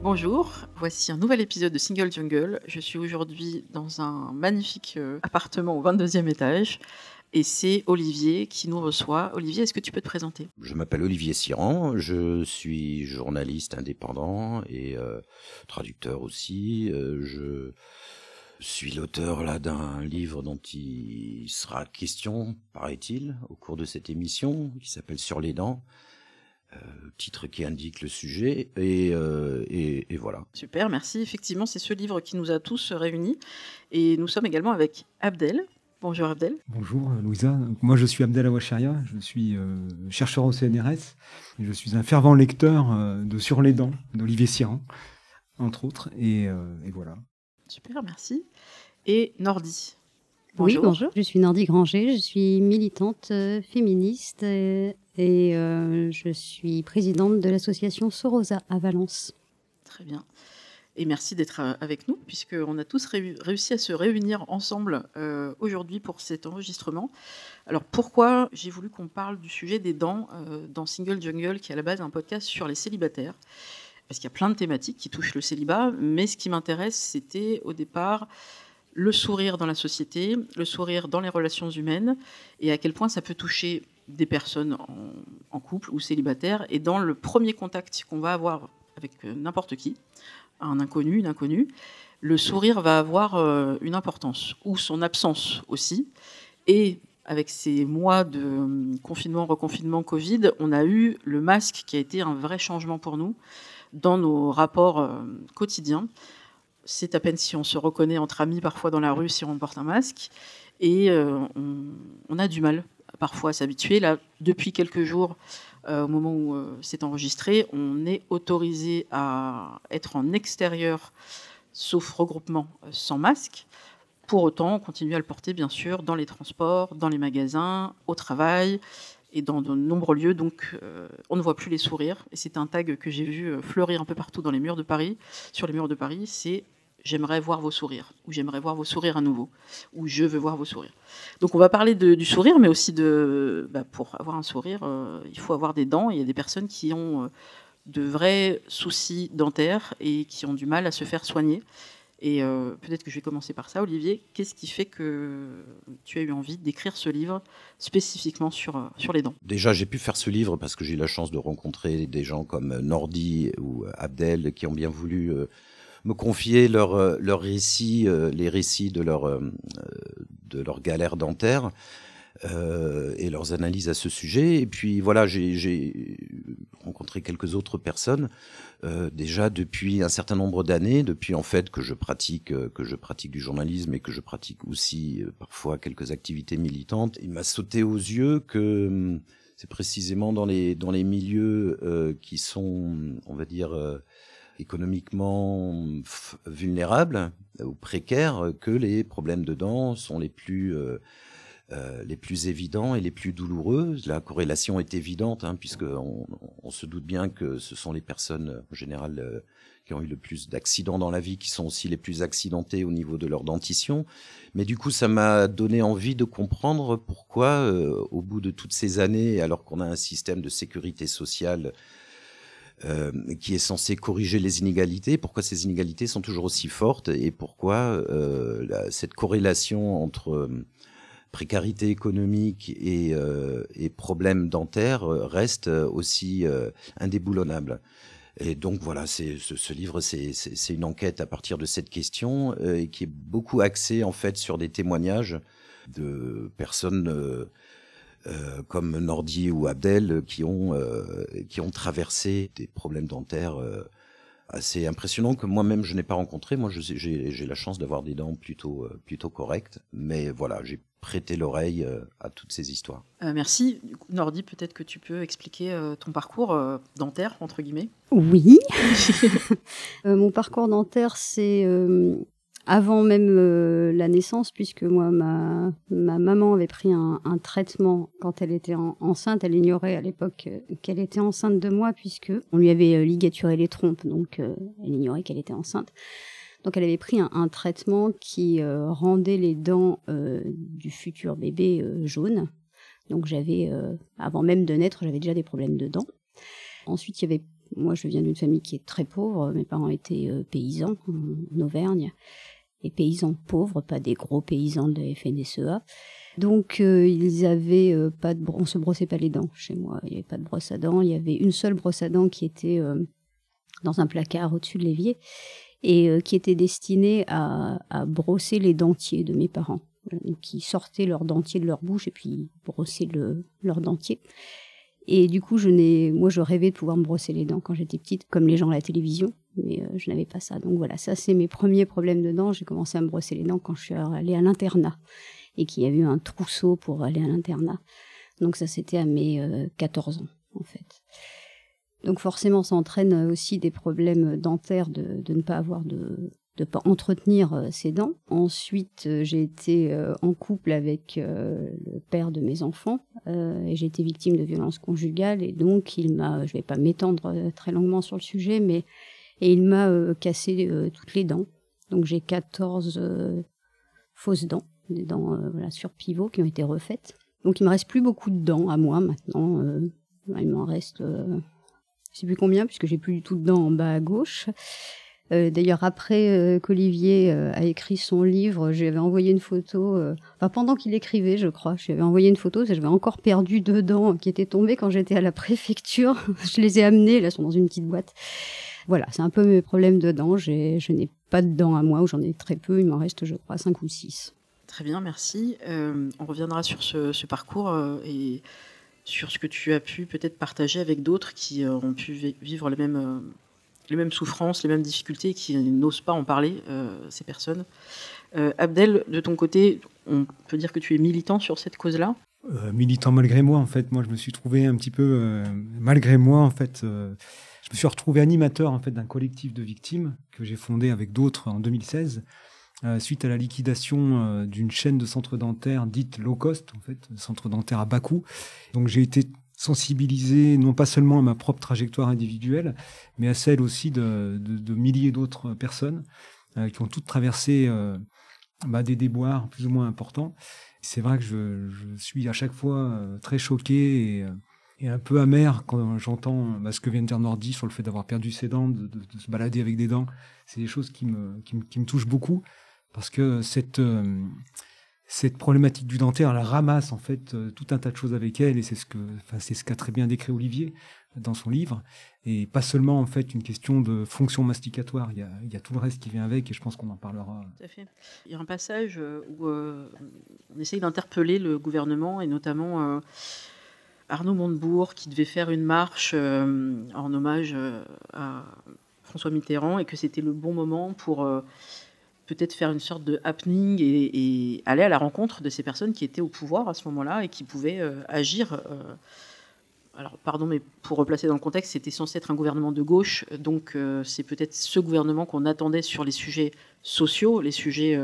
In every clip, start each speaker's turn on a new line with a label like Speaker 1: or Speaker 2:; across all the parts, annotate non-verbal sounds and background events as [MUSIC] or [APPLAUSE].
Speaker 1: Bonjour, voici un nouvel épisode de Single Jungle. Je suis aujourd'hui dans un magnifique euh, appartement au 22e étage et c'est Olivier qui nous reçoit. Olivier, est-ce que tu peux te présenter?
Speaker 2: Je m'appelle Olivier Siran, je suis journaliste indépendant et euh, traducteur aussi. Euh, je suis l'auteur là d'un livre dont il sera question, paraît-il, au cours de cette émission, qui s'appelle Sur les dents. Euh, titre qui indique le sujet et, euh, et, et, voilà.
Speaker 1: Super, merci. Effectivement, c'est ce livre qui nous a tous réunis et nous sommes également avec Abdel. Bonjour Abdel.
Speaker 3: Bonjour Louisa. Moi je suis Abdel Awacharia, je suis euh, chercheur au CNRS et je suis un fervent lecteur euh, de Sur les dents d'Olivier Siran, entre autres. Et, euh, et voilà.
Speaker 1: Super, merci. Et Nordi.
Speaker 4: Bonjour. Oui, bonjour. Je suis Nordi Granger, je suis militante euh, féministe et, et euh, je suis présidente de l'association Sorosa à Valence.
Speaker 1: Très bien. Et merci d'être euh, avec nous, puisqu'on a tous ré réussi à se réunir ensemble euh, aujourd'hui pour cet enregistrement. Alors pourquoi j'ai voulu qu'on parle du sujet des dents euh, dans Single Jungle, qui est à la base un podcast sur les célibataires? Parce qu'il y a plein de thématiques qui touchent le célibat, mais ce qui m'intéresse, c'était au départ le sourire dans la société, le sourire dans les relations humaines, et à quel point ça peut toucher des personnes en, couple ou célibataires, et dans le premier contact qu'on va avoir avec n'importe qui, un inconnu, une inconnue, le sourire va avoir euh, une importance, ou son absence aussi, et avec ces mois de confinement, reconfinement, Covid, on a eu le masque qui a été un vrai changement pour nous dans nos rapports euh, quotidiens. C'est à peine si on se reconnaît entre amis parfois dans la rue si on porte un masque. Et euh, on, a du mal parfois à s'habituer. Là, depuis quelques jours, euh, au moment où euh, c'est enregistré, on est autorisé à être en extérieur, sauf regroupement, sans masque. Pour autant, on continue à le porter, bien sûr, dans les transports, dans les magasins, au travail et dans de nombreux lieux, donc on ne voit plus les sourires. Et c'est un tag que j'ai vu fleurir un peu partout dans les murs de Paris, sur les murs de Paris, c'est j'aimerais voir vos sourires, ou j'aimerais voir vos sourires à nouveau, ou je veux voir vos sourires. Donc on va parler du sourire, mais aussi de, bah, pour avoir un sourire, euh, il faut avoir des dents. Il y a des personnes qui ont euh, de vrais soucis dentaires et qui ont du mal à se faire soigner. Et euh, peut-être que je vais commencer par ça, Olivier. Qu'est-ce qui fait que tu as eu envie d'écrire ce livre spécifiquement sur, sur les dents?
Speaker 2: Déjà, j'ai pu faire ce livre parce que j'ai eu la chance de rencontrer des gens comme Nordi ou Abdel qui ont bien voulu me confier leurs leur, leur récits, euh, les récits de leur, euh, de leur galère dentaire. Euh, et leurs analyses à ce sujet. Et puis voilà, j'ai rencontré quelques autres personnes euh, déjà depuis un certain nombre d'années, depuis en fait que je pratique euh, que je pratique du journalisme et que je pratique aussi euh, parfois quelques activités militantes. Il m'a sauté aux yeux que hum, c'est précisément dans les dans les milieux euh, qui sont, on va dire économiquement vulnérables ou précaires que les problèmes de dents sont les plus euh, euh, les plus évidents et les plus douloureux. La corrélation est évidente, hein, puisque on, se doute bien que ce sont les personnes en général euh, qui ont eu le plus d'accidents dans la vie, qui sont aussi les plus accidentées au niveau de leur dentition. Mais du coup, ça m'a donné envie de comprendre pourquoi, euh, au bout de toutes ces années, alors qu'on a un système de sécurité sociale euh, qui est censé corriger les inégalités, pourquoi ces inégalités sont toujours aussi fortes et pourquoi euh, la, cette corrélation entre euh, précarité économique et, euh, et problèmes dentaires reste aussi indéboulonnable? Et donc voilà, c'est ce, ce, livre, c'est une enquête à partir de cette question euh, et qui est beaucoup axée en fait sur des témoignages de personnes euh, euh, comme Nordi ou Abdel qui ont qui ont traversé des problèmes dentaires assez impressionnants que moi-même je n'ai pas rencontrés. Moi, j'ai la chance d'avoir des dents plutôt plutôt correctes, mais voilà, j'ai prêté l'oreille à toutes ces histoires.
Speaker 1: merci. Nordi, peut-être que tu peux expliquer ton parcours dentaire entre guillemets.
Speaker 4: Oui. [LAUGHS] mon parcours dentaire, c'est avant même euh, la naissance, puisque moi, ma, ma maman avait pris un, traitement quand elle était enceinte. Elle ignorait à l'époque euh, qu'elle était enceinte de moi, puisque on lui avait euh, ligaturé les trompes, donc elle ignorait qu'elle était enceinte. Donc elle avait pris un, un traitement qui rendait les dents du futur bébé jaunes. Donc j'avais, avant même de naître, j'avais déjà des problèmes de dents. Ensuite, il y avait moi, je viens d'une famille qui est très pauvre. Mes parents étaient paysans en Auvergne des paysans pauvres, pas des gros paysans de FNSEA. Donc euh, ils avaient euh, pas de, on se brossait pas les dents chez moi. Il y avait pas de brosse à dents. Il y avait une seule brosse à dents qui était euh, dans un placard au-dessus de l'évier et qui était destinée à, brosser les dentiers de mes parents, qui sortaient leurs dentiers de leur bouche et puis brossaient le, leur dentier. Et du coup, je moi, je rêvais de pouvoir me brosser les dents quand j'étais petite, comme les gens à la télévision mais euh, je n'avais pas ça. Donc voilà, ça c'est mes premiers problèmes de dents. J'ai commencé à me brosser les dents quand je suis allée à l'internat et qu'il y a eu un trousseau pour aller à l'internat. Donc ça c'était à mes 14 euh, ans en fait. Donc forcément ça entraîne aussi des problèmes dentaires de, de ne pas avoir de de pas entretenir euh, ses dents. Ensuite, j'ai été en couple avec le père de mes enfants et j'ai été victime de violences conjugales et donc il m'a, je vais pas m'étendre très longuement sur le sujet, mais et il m'a euh, cassé euh, toutes les dents. Donc j'ai 14 euh, fausses dents, des dents voilà, sur pivot qui ont été refaites. Donc il me reste plus beaucoup de dents à moi maintenant. il m'en reste, je sais plus combien puisque j'ai plus du tout de dents en bas à gauche. D'ailleurs, après qu'Olivier a écrit son livre, j'avais envoyé une photo, enfin pendant qu'il écrivait, je crois, j'avais envoyé une photo, j'avais encore perdu deux dents qui étaient tombées quand j'étais à la [LAUGHS] préfecture. je les ai amenées, là, elles sont dans une petite boîte. Voilà, c'est un peu mes problèmes de dents. Je n'ai pas de dents à moi, ou j'en ai très peu. Il m'en reste, je crois, 5 ou 6.
Speaker 1: Très bien, merci. Euh, on reviendra sur ce, parcours euh, et sur ce que tu as pu peut-être partager avec d'autres qui euh, ont pu vivre les mêmes, les mêmes souffrances, les mêmes difficultés, qui n'osent pas en parler, ces personnes. Abdel, de ton côté, on peut dire que tu es militant sur cette cause-là?
Speaker 3: Militant malgré moi en fait moi je me suis trouvé un petit peu malgré moi en fait je me suis retrouvé animateur en fait d'un collectif de victimes que j'ai fondé avec d'autres en 2016 euh, suite à la liquidation euh, d'une chaîne de centres dentaires dite low cost en fait, centres dentaires à bas coût. Donc j'ai été sensibilisé non pas seulement à ma propre trajectoire individuelle, mais à celle aussi de, milliers d'autres personnes euh, qui ont toutes traversé bah, des déboires plus ou moins importants. C'est vrai que je, je, suis à chaque fois très choqué et et un peu amer quand j'entends bah, ce que vient de dire Nordi sur le fait d'avoir perdu ses dents, de, se balader avec des dents. C'est des choses qui me, touchent beaucoup parce que cette, euh, problématique du dentaire, elle ramasse en fait euh, tout un tas de choses avec elle et c'est ce qu'a très bien décrit Olivier dans son livre. Et pas seulement en fait une question de fonction masticatoire, il y a, il y a tout le reste qui vient avec et je pense qu'on en parlera.
Speaker 1: Tout à fait. Il y a un passage euh, où on essaye d'interpeller le gouvernement et notamment Arnaud Montebourg qui devait faire une marche euh, en hommage euh, à François Mitterrand et que c'était le bon moment pour euh, peut-être faire une sorte de happening et, aller à la rencontre de ces personnes qui étaient au pouvoir à ce moment-là et qui pouvaient agir. alors, pardon, mais pour replacer dans le contexte, c'était censé être un gouvernement de gauche, donc c'est peut-être ce gouvernement qu'on attendait sur les sujets sociaux, les sujets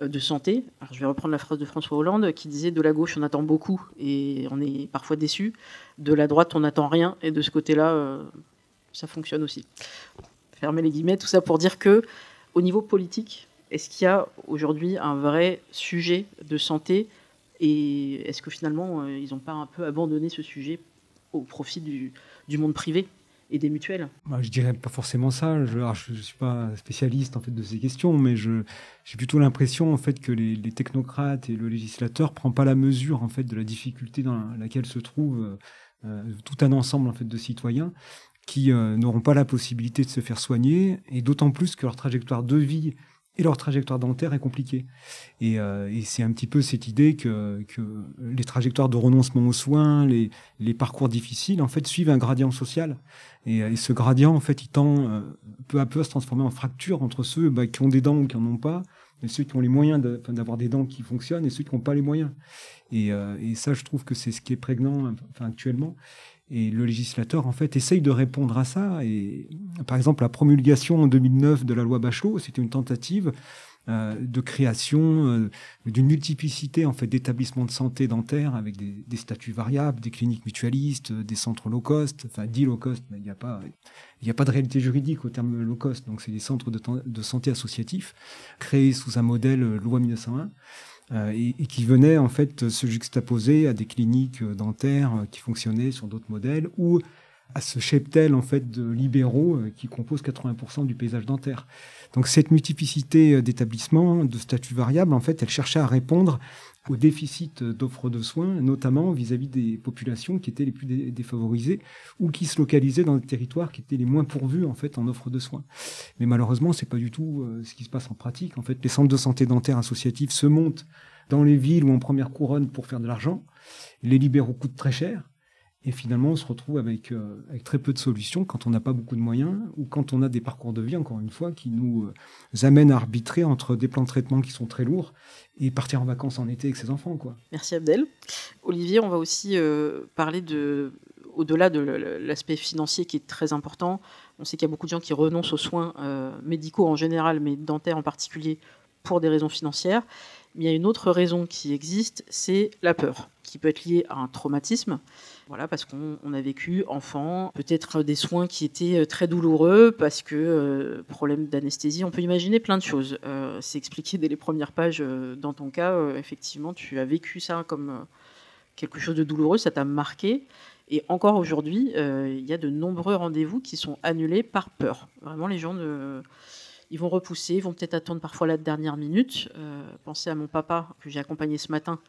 Speaker 1: de santé. Alors, je vais reprendre la phrase de François Hollande qui disait de la gauche on attend beaucoup et on est parfois déçu, de la droite on n'attend rien et de ce côté-là euh, ça fonctionne aussi. Fermez les guillemets, tout ça pour dire que au niveau politique, est-ce qu'il y a aujourd'hui un vrai sujet de santé et est-ce que finalement euh, ils n'ont pas un peu abandonné ce sujet au profit du monde privé? Et des mutuelles
Speaker 3: bah, Je dirais pas forcément ça. Je ne suis pas spécialiste en fait de ces questions, mais j'ai plutôt l'impression en fait que les, technocrates et le législateur prend pas la mesure en fait de la difficulté dans laquelle se trouve euh, tout un ensemble en fait de citoyens qui n'auront pas la possibilité de se faire soigner, et d'autant plus que leur trajectoire de vie et leur trajectoire dentaire est compliquée. Et, c'est un petit peu cette idée que, les trajectoires de renoncement aux soins, les, parcours difficiles, en fait, suivent un gradient social. Et, ce gradient, en fait, il tend peu à peu à se transformer en fracture entre ceux bah, qui ont des dents ou qui n'en ont pas, et ceux qui ont les moyens d'avoir des dents qui fonctionnent et ceux qui n'ont pas les moyens. Et, euh, ça, je trouve que c'est ce qui est prégnant actuellement. Et le législateur, en fait, essaye de répondre à ça. Et par exemple, la promulgation en 2009 de la loi Bachelot, c'était une tentative euh, de création euh, d'une multiplicité en fait d'établissements de santé dentaire avec des, statuts variables, des cliniques mutualistes, des centres low cost, enfin dit low cost, mais il n'y a pas il a pas de réalité juridique au terme low cost, donc c'est des centres de, de, santé associatifs créés sous un modèle euh, loi 1901. Euh, et, qui venaient en fait se juxtaposer à des cliniques dentaires qui fonctionnaient sur d'autres modèles ou à ce cheptel en fait de libéraux qui composent 80% du paysage dentaire. Donc cette multiplicité euh, d'établissements, de statuts variables, en fait, elle cherchait à répondre au déficit d'offres de soins, notamment vis-à-vis des populations qui étaient les plus défavorisées ou qui se localisaient dans des territoires qui étaient les moins pourvus en fait en offres de soins. Mais malheureusement, c'est pas du tout euh, ce qui se passe en pratique. En fait, les centres de santé dentaire associatifs se montent dans les villes ou en première couronne pour faire de l'argent. Les libéraux coûtent très cher. Et finalement, on se retrouve avec, euh, avec très peu de solutions quand on n'a pas beaucoup de moyens ou quand on a des parcours de vie, encore une fois, qui nous euh, amènent à arbitrer entre des plans de traitement qui sont très lourds et partir en vacances en été avec ses enfants. Quoi.
Speaker 1: Merci Abdel. Olivier, on va aussi euh, parler de, au-delà de l'aspect financier qui est très important. On sait qu'il y a beaucoup de gens qui renoncent aux soins médicaux en général, mais dentaires en particulier, pour des raisons financières. Mais il y a une autre raison qui existe, c'est la peur, qui peut être liée à un traumatisme. Voilà, parce qu'on a vécu enfant, peut-être des soins qui étaient euh, très douloureux, parce que euh, problème d'anesthésie, on peut imaginer plein de choses. Euh, c'est expliqué dès les premières pages dans ton cas. effectivement, tu as vécu ça comme quelque chose de douloureux, ça t'a marqué. Et encore aujourd'hui, il y a de nombreux rendez-vous qui sont annulés par peur. Vraiment, les gens ne ils vont repousser, ils vont peut-être attendre parfois la dernière minute. Euh, pensez à mon papa que j'ai accompagné ce matin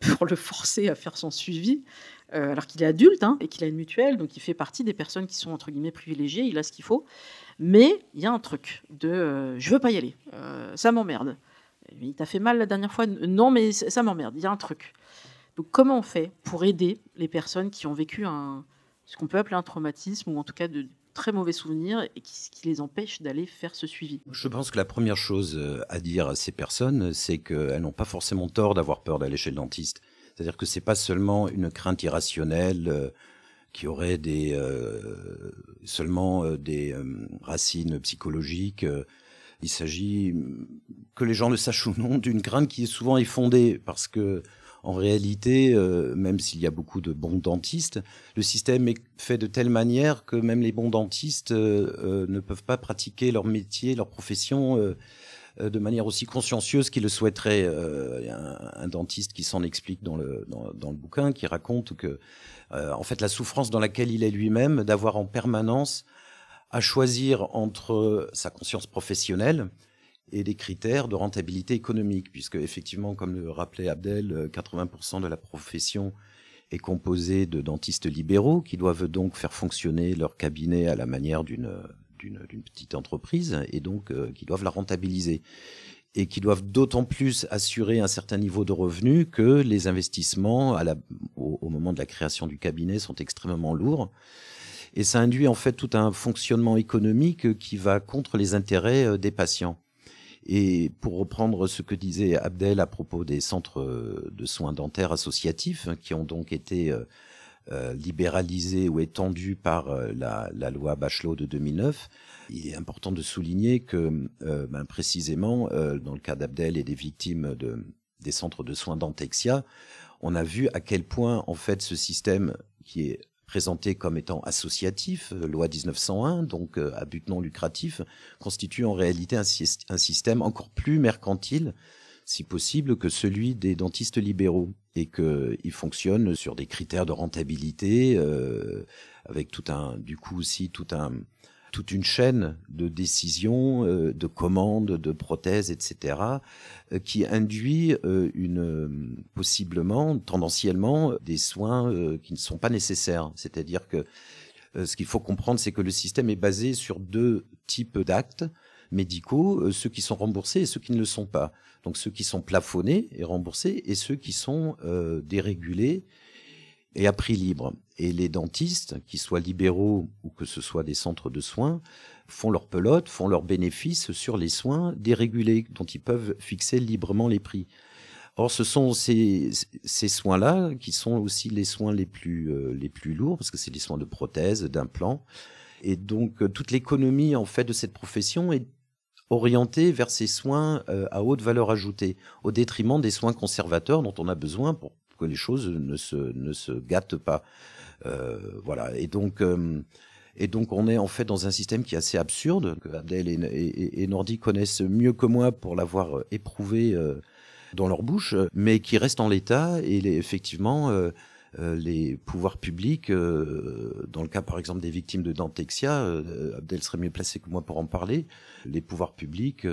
Speaker 1: [LAUGHS] pour le forcer à faire son suivi, euh, alors qu'il est adulte hein, et qu'il a une mutuelle, donc il fait partie des personnes qui sont entre guillemets privilégiées, il a ce qu'il faut. Mais il y a un truc de euh, je veux pas y aller, ça m'emmerde. Il t'a fait mal la dernière fois? Non, mais ça m'emmerde, il y a un truc. Donc comment on fait pour aider les personnes qui ont vécu ce qu'on peut appeler un traumatisme, ou en tout cas de très mauvais souvenirs et qui, qui les empêche d'aller faire ce suivi
Speaker 2: Je pense que la première chose euh, à dire à ces personnes, c'est qu'elles n'ont pas forcément tort d'avoir peur d'aller chez le dentiste. C'est-à-dire que c'est pas seulement une crainte irrationnelle euh, qui aurait des euh, seulement des racines psychologiques. il s'agit que les gens le sachent ou non d'une crainte qui est souvent effondée parce que en réalité, euh, même s'il y a beaucoup de bons dentistes, le système est fait de telle manière que même les bons dentistes euh, euh, ne peuvent pas pratiquer leur métier, leur profession de manière aussi consciencieuse qu'ils le souhaiteraient. Il y a un, dentiste qui s'en explique dans le, dans, le bouquin, qui raconte que, en fait, la souffrance dans laquelle il est lui-même, d'avoir en permanence à choisir entre sa conscience professionnelle, et des critères de rentabilité économique, puisque effectivement, comme le rappelait Abdel, 80% de la profession est composée de dentistes libéraux qui doivent donc faire fonctionner leur cabinet à la manière d'une d'une petite entreprise et donc euh, qui doivent la rentabiliser et qui doivent d'autant plus assurer un certain niveau de revenus que les investissements au, moment de la création du cabinet sont extrêmement lourds. Et ça induit en fait tout un fonctionnement économique qui va contre les intérêts euh, des patients. Et pour reprendre ce que disait Abdel à propos des centres euh, de soins dentaires associatifs, hein, qui ont donc été euh, euh, libéralisés ou étendus par la, loi Bachelot de 2009, il est important de souligner que, ben, précisément, dans le cas d'Abdel et des victimes de, des centres de soins Dentexia, on a vu à quel point, en fait, ce système qui est présenté comme étant associatif, euh, loi 1901, donc euh, à but non lucratif, constitue en réalité un, système encore plus mercantile, si possible, que celui des dentistes libéraux, et qu'il fonctionne sur des critères de rentabilité, euh, avec tout un, du coup aussi tout un, toute une chaîne de décisions, euh, de commandes, de prothèses, etc., euh, qui induit euh, une possiblement, tendanciellement, des soins qui ne sont pas nécessaires. C'est-à-dire que ce qu'il faut comprendre, c'est que le système est basé sur deux types d'actes médicaux, ceux qui sont remboursés et ceux qui ne le sont pas. Donc ceux qui sont plafonnés et remboursés et ceux qui sont dérégulés et à prix libre. Et les dentistes, qu'ils soient libéraux ou que ce soit des centres de soins, font leur pelote, font leurs bénéfices sur les soins dérégulés, dont ils peuvent fixer librement les prix. Or, ce sont ces, ces soins-là qui sont aussi les soins les plus, euh, les plus lourds, parce que c'est des soins de prothèses, d'implants. Et donc, euh, toute l'économie, en fait, de cette profession est orientée vers ces soins euh, à haute valeur ajoutée, au détriment des soins conservateurs dont on a besoin pour que les choses ne se, ne se gâtent pas. Euh, voilà. Et donc, euh, et donc, on est en fait dans un système qui est assez absurde, que Abdel et, et, Nordi connaissent mieux que moi pour l'avoir euh, éprouvé dans leur bouche, mais qui reste en l'état et effectivement, les pouvoirs publics, euh, dans le cas par exemple des victimes de Dantexia, euh, Abdel serait mieux placé que moi pour en parler, les pouvoirs publics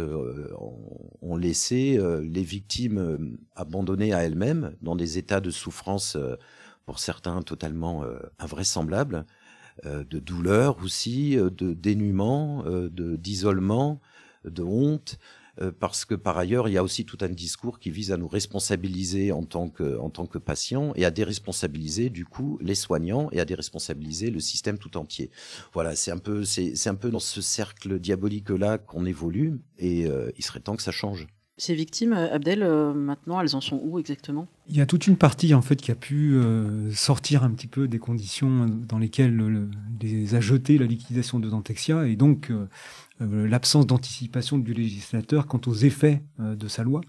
Speaker 2: ont, laissé les victimes abandonnées à elles-mêmes dans des états de souffrance, pour certains totalement invraisemblables, de douleur aussi, de dénuement, d'isolement, de honte, euh, parce que par ailleurs, il y a aussi tout un discours qui vise à nous responsabiliser en tant que, en tant que patients et à déresponsabiliser du coup les soignants et à déresponsabiliser le système tout entier. Voilà, c'est un peu, c'est, un peu dans ce cercle diabolique là qu'on évolue et euh, il serait temps que ça change.
Speaker 1: Ces victimes, Abdel, euh, maintenant, elles en sont où exactement?
Speaker 3: Il y a toute une partie en fait qui a pu sortir un petit peu des conditions dans lesquelles les a jeté la liquidation de Dantexia et donc euh, l'absence d'anticipation du législateur quant aux effets euh, de sa loi.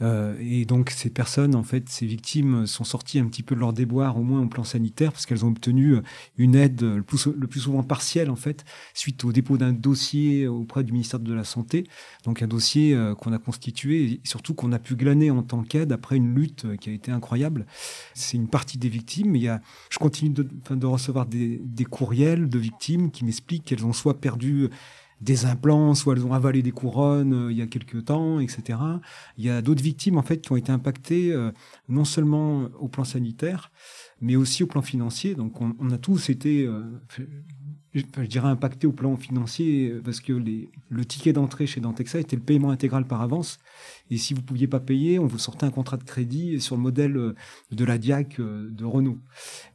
Speaker 3: Euh, et donc ces personnes, en fait, ces victimes sont sorties un petit peu de leur déboire, au moins au plan sanitaire, parce qu'elles ont obtenu une aide le plus, le plus, souvent partielle, en fait, suite au dépôt d'un dossier auprès du ministère de la Santé. Donc un dossier qu'on a constitué et surtout qu'on a pu glaner en tant qu'aide après une lutte qui a été incroyable. C'est une partie des victimes. Il y a, je continue de, de recevoir des, des courriels de victimes qui m'expliquent qu'elles ont soit perdu des implants, soit elles ont avalé des couronnes euh, il y a quelques temps, etc. Il y a d'autres victimes en fait qui ont été impactées euh, non seulement au plan sanitaire, mais aussi au plan financier. Donc on, on a tous été euh, je dirais impacté au plan financier euh, parce que le ticket d'entrée chez Dantexa était le paiement intégral par avance. Et si vous pouviez pas payer, on vous sortait un contrat de crédit sur le modèle euh, de la Diac euh, de Renault.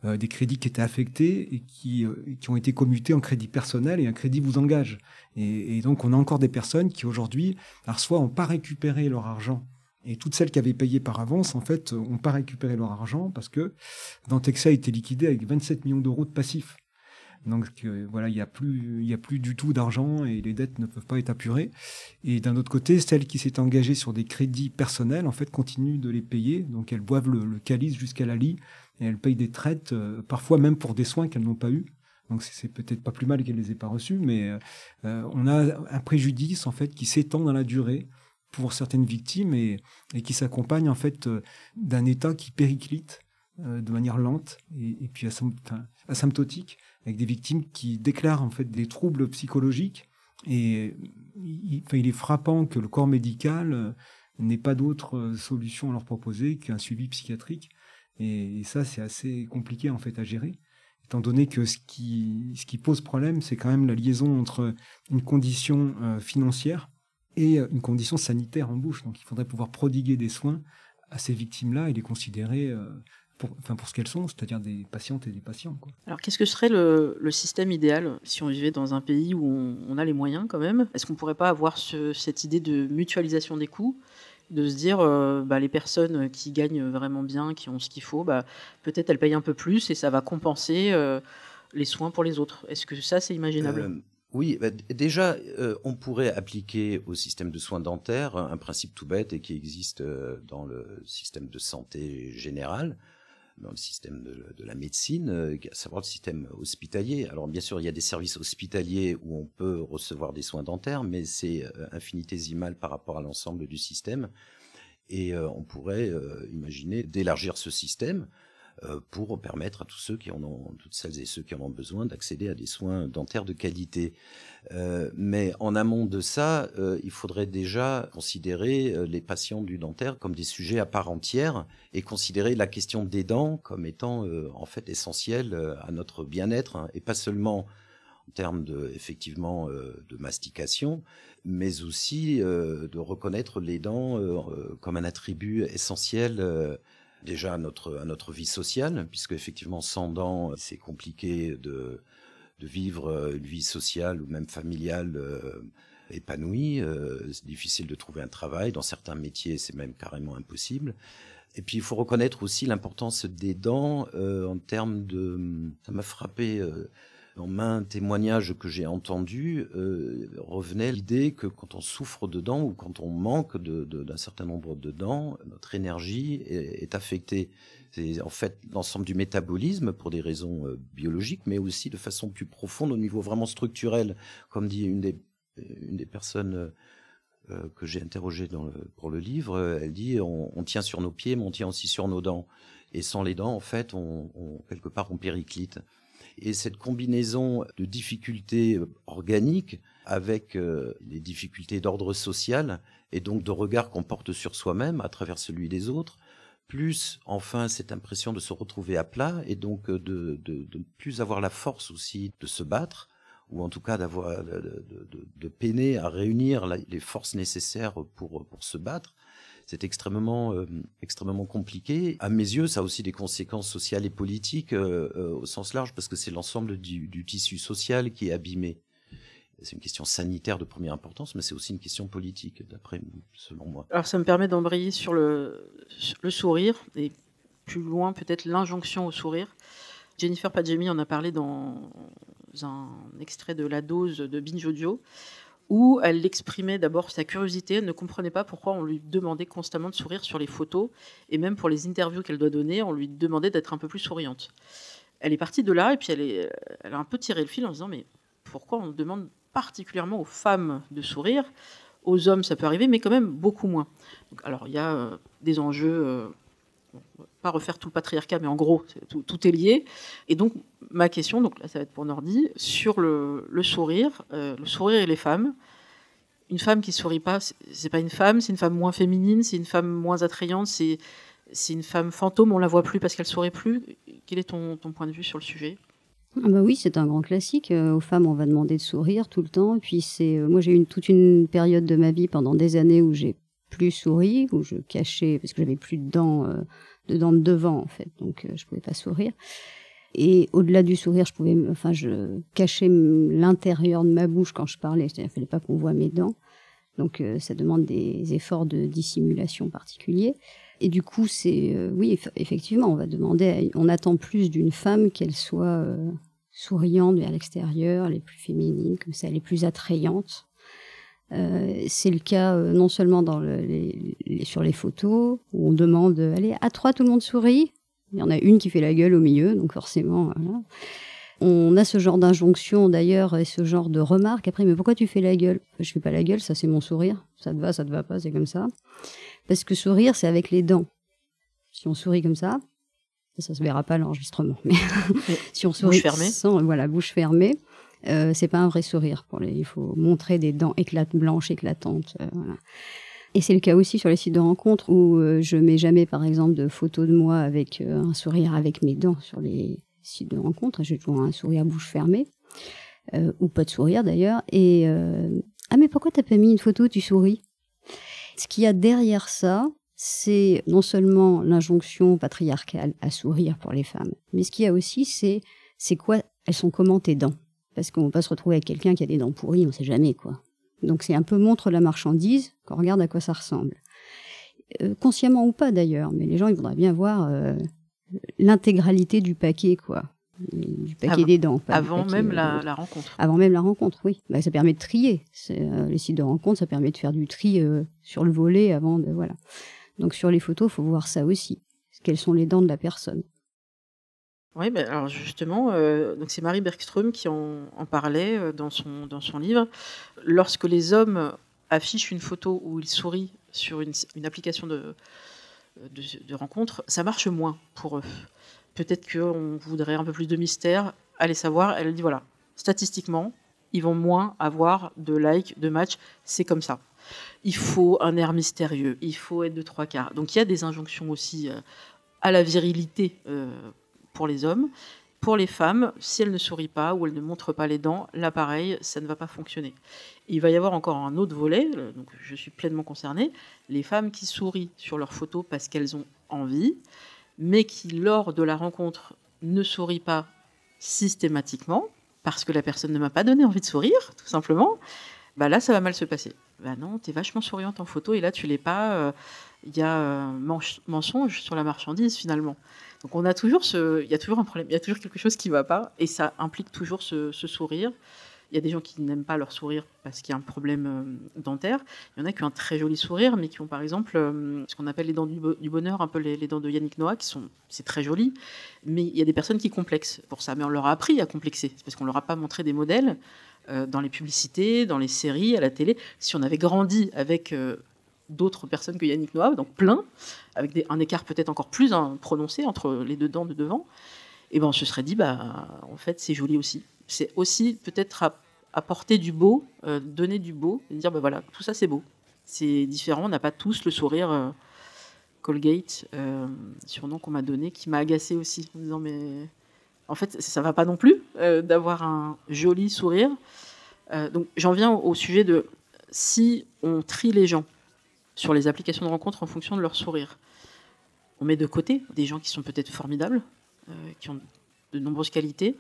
Speaker 3: des crédits qui étaient affectés et qui, ont été commutés en crédit personnel et un crédit vous engage. Et, donc on a encore des personnes qui aujourd'hui, soit n'ont pas récupéré leur argent et toutes celles qui avaient payé par avance, en fait, n'ont pas récupéré leur argent parce que Dantexa a été liquidé avec 27 millions d'euros de passifs. Donc euh, voilà, il n'y a plus, a plus du tout d'argent et les dettes ne peuvent pas être apurées. Et d'un autre côté, celles qui s'est engagée sur des crédits personnels, en fait, continuent de les payer. Donc elles boivent le, calice jusqu'à la lie et elles payent des traites, euh, parfois même pour des soins qu'elles n'ont pas eu. Donc c'est peut-être pas plus mal qu'elles les aient pas reçus, mais euh, on a un préjudice en fait qui s'étend dans la durée pour certaines victimes et, qui s'accompagne en fait d'un état qui périclite de manière lente et puis asymptotique avec des victimes qui déclarent en fait des troubles psychologiques. Et il, enfin, il est frappant que le corps médical euh, n'ait pas d'autre euh, solution à leur proposer qu'un suivi psychiatrique. Et, ça, c'est assez compliqué en fait à gérer, étant donné que ce qui, pose problème, c'est quand même la liaison entre une condition euh, financière et une condition sanitaire en bouche. Donc il faudrait pouvoir prodiguer des soins à ces victimes-là et les considérer pour, enfin pour ce qu'elles sont, c'est-à-dire des patientes et des patients. Quoi.
Speaker 1: Alors qu'est-ce que serait le, le, système idéal si on vivait dans un pays où on, on a les moyens quand même? Est-ce qu'on ne pourrait pas avoir ce, cette idée de mutualisation des coûts? De se dire euh, bah, les personnes qui gagnent vraiment bien, qui ont ce qu'il faut, bah, peut-être elles payent un peu plus et ça va compenser euh, les soins pour les autres. Est-ce que ça c'est imaginable? Euh,
Speaker 2: oui, bah, déjà, euh, on pourrait appliquer au système de soins dentaires un principe tout bête et qui existe euh, dans le système de santé général, dans le système de, la médecine, euh, à savoir le système hospitalier. Alors bien sûr, il y a des services hospitaliers où on peut recevoir des soins dentaires, mais c'est euh, infinitésimal par rapport à l'ensemble du système. Et euh, on pourrait imaginer d'élargir ce système pour permettre à tous ceux qui en ont, toutes celles et ceux qui en ont besoin d'accéder à des soins dentaires de qualité. Euh, mais en amont de ça, euh, il faudrait déjà considérer les patients du dentaire comme des sujets à part entière et considérer la question des dents comme étant en fait essentielle à notre bien-être hein, et pas seulement en termes de effectivement de mastication, mais aussi de reconnaître les dents comme un attribut essentiel déjà à notre, notre vie sociale, puisque effectivement, sans dents, c'est compliqué de, de vivre euh, une vie sociale ou même familiale euh, épanouie. Euh, c'est difficile de trouver un travail. Dans certains métiers, c'est même carrément impossible. Et puis, il faut reconnaître aussi l'importance des dents en termes de... Ça m'a frappé dans main témoignages que j'ai entendus, euh, revenait l'idée que quand on souffre de dents ou quand on manque d'un certain nombre de dents, notre énergie est, affectée. C'est en fait l'ensemble du métabolisme pour des raisons euh, biologiques, mais aussi de façon plus profonde au niveau vraiment structurel. Comme dit une des, des personnes euh, que j'ai interrogées pour le livre, elle dit on, on, tient sur nos pieds, mais on tient aussi sur nos dents. Et sans les dents, en fait, on, on quelque part, on périclite. Et cette combinaison de difficultés euh, organiques avec euh, les difficultés d'ordre social et donc de regard qu'on porte sur soi-même à travers celui des autres, plus enfin cette impression de se retrouver à plat et donc euh, de, ne plus avoir la force aussi de se battre ou en tout cas d'avoir de, peiner à réunir les forces nécessaires pour, pour se battre, c'est extrêmement, euh, extrêmement compliqué. À mes yeux, ça a aussi des conséquences sociales et politiques euh, euh, au sens large, parce que c'est l'ensemble du, tissu social qui est abîmé. C'est une question sanitaire de première importance, mais c'est aussi une question politique, d'après selon moi.
Speaker 1: Alors ça me permet d'embrayer sur le, sourire, et plus loin peut-être l'injonction au sourire. Jennifer Padjemi en a parlé dans un extrait de La Dose de Binge où elle exprimait d'abord sa curiosité, elle ne comprenait pas pourquoi on lui demandait constamment de sourire sur les photos, et même pour les interviews qu'elle doit donner, on lui demandait d'être un peu plus souriante. Elle est partie de là, et puis elle, a un peu tiré le fil en disant, mais pourquoi on demande particulièrement aux femmes de sourire? Aux hommes, ça peut arriver, mais quand même beaucoup moins. alors, il y a euh, des enjeux... Euh, pas refaire tout le patriarcat, mais en gros, tout, est lié. Et donc, ma question, donc là, ça va être pour Nordi, sur le, sourire, euh, le sourire et les femmes. Une femme qui sourit pas, c'est pas une femme, c'est une femme moins féminine, c'est une femme moins attrayante, c'est une femme fantôme, on la voit plus parce qu'elle sourit plus. Quel est ton, point de vue sur le sujet?
Speaker 4: Ah bah oui, c'est un grand classique. Euh, aux femmes, on va demander de sourire tout le temps. Puis euh, moi, j'ai eu toute une période de ma vie pendant des années où j'ai plus souri, où je cachais parce que j'avais plus de dents dedans de devant en fait, donc euh, je pouvais pas sourire. Et au-delà du sourire, je pouvais, enfin, je cachais l'intérieur de ma bouche quand je parlais. Il fallait pas qu'on voit mes dents. Donc, euh, ça demande des efforts de dissimulation particuliers. Et du coup, c'est, euh, oui, effectivement, on va demander, on attend plus d'une femme qu'elle soit souriante vers l'extérieur, les plus féminines, comme ça, les plus attrayantes. Euh, c'est le cas euh, non seulement dans les, sur les photos, où on demande, allez, à trois, tout le monde sourit. Il y en a une qui fait la gueule au milieu, donc forcément, On a ce genre d'injonction d'ailleurs et ce genre de remarques. Après, mais pourquoi tu fais la gueule? Je fais pas la gueule, ça c'est mon sourire. Ça te va, ça te va pas, c'est comme ça. Parce que sourire, c'est avec les dents. Si on sourit comme ça, ça se verra pas l'enregistrement. Mais [LAUGHS] si on sourit sans, voilà, bouche fermée, euh, c'est pas un vrai sourire. Pour les, il faut montrer des dents éclatantes, blanches, éclatantes. Euh, Et c'est le cas aussi sur les sites de rencontres où euh, je mets jamais, par exemple, de photos de moi avec un sourire avec mes dents sur les sites de rencontres. J'ai toujours un sourire à bouche fermée ou pas de sourire d'ailleurs. Et ah mais pourquoi t'as pas mis une photo tu souris? Ce qu'il y a derrière ça, c'est non seulement l'injonction patriarcale à sourire pour les femmes, mais ce qu'il y a aussi, c'est c'est quoi Elles sont comment tes dents? Parce qu'on va pas se retrouver avec quelqu'un qui a des dents pourries, on sait jamais quoi. Donc c'est un peu montre la marchandise, qu'on regarde à quoi ça ressemble. Euh, consciemment ou pas d'ailleurs, mais les gens ils voudraient bien voir euh, l'intégralité du paquet quoi, du paquet des dents.
Speaker 1: avant même la, rencontre.
Speaker 4: Avant même la rencontre, oui. Bah, ça permet de trier. Euh, les sites de rencontre, ça permet de faire du tri sur le volet avant de voilà. Donc sur les photos, faut voir ça aussi. Quelles sont les dents de la personne.
Speaker 1: Oui, ben, alors justement, euh, c'est Marie Bergström qui en, parlait euh, dans, son, dans son livre. Lorsque les hommes affichent une photo où ils sourient sur une, application de, de, rencontres, ça marche moins pour eux. Peut-être qu'on voudrait un peu plus de mystère. Allez savoir, elle dit voilà, statistiquement, ils vont moins avoir de likes, de matchs, c'est comme ça. Il faut un air mystérieux, il faut être de trois quarts. Donc il y a des injonctions aussi euh, à la virilité pour les hommes. Pour les femmes, si elles ne sourient pas ou elles ne montrent pas les dents, là pareil, ça ne va pas fonctionner. Il va y avoir encore un autre volet, euh, donc je suis pleinement concernée, les femmes qui sourient sur leurs photos parce qu'elles ont envie, mais qui lors de la rencontre ne sourient pas systématiquement, parce que la personne ne m'a pas donné envie de sourire, tout simplement, bah là ça va mal se passer. Bah non, tu es vachement souriante en photo et là tu l'es pas. Euh, il y a euh, mensonge sur la marchandise finalement. Donc on a toujours ce, il y a toujours un problème, il y a toujours quelque chose qui ne va pas et ça implique toujours ce, sourire. Il y a des gens qui n'aiment pas leur sourire parce qu'il y a un problème euh, dentaire. Il y en a qui ont un très joli sourire, mais qui ont par exemple euh, ce qu'on appelle les dents du, bonheur, un peu les, dents de Yannick Noah, qui sont, c'est très joli. Mais il y a des personnes qui complexent pour ça. Mais on leur a appris à complexer, parce qu'on leur a pas montré des modèles dans les publicités, dans les séries, à la télé. Si on avait grandi avec d'autres personnes que Yannick Noah, donc plein, avec un écart peut-être encore plus hein, prononcé entre les deux dents de devant, et ben on se serait dit, bah, en fait, c'est joli aussi. C'est aussi peut-être apporter du beau, euh, donner du beau, et dire, bah voilà, tout ça c'est beau. C'est différent, on n'a pas tous le sourire euh, Colgate, euh, surnom qu'on m'a donné, qui m'a agacé aussi, en disant, mais en fait, ça va pas non plus d'avoir un joli sourire. donc j'en viens au sujet de si on trie les gens, sur les applications de rencontre en fonction de leur sourire. On met de côté des gens qui sont peut-être formidables, euh, qui ont de nombreuses qualités,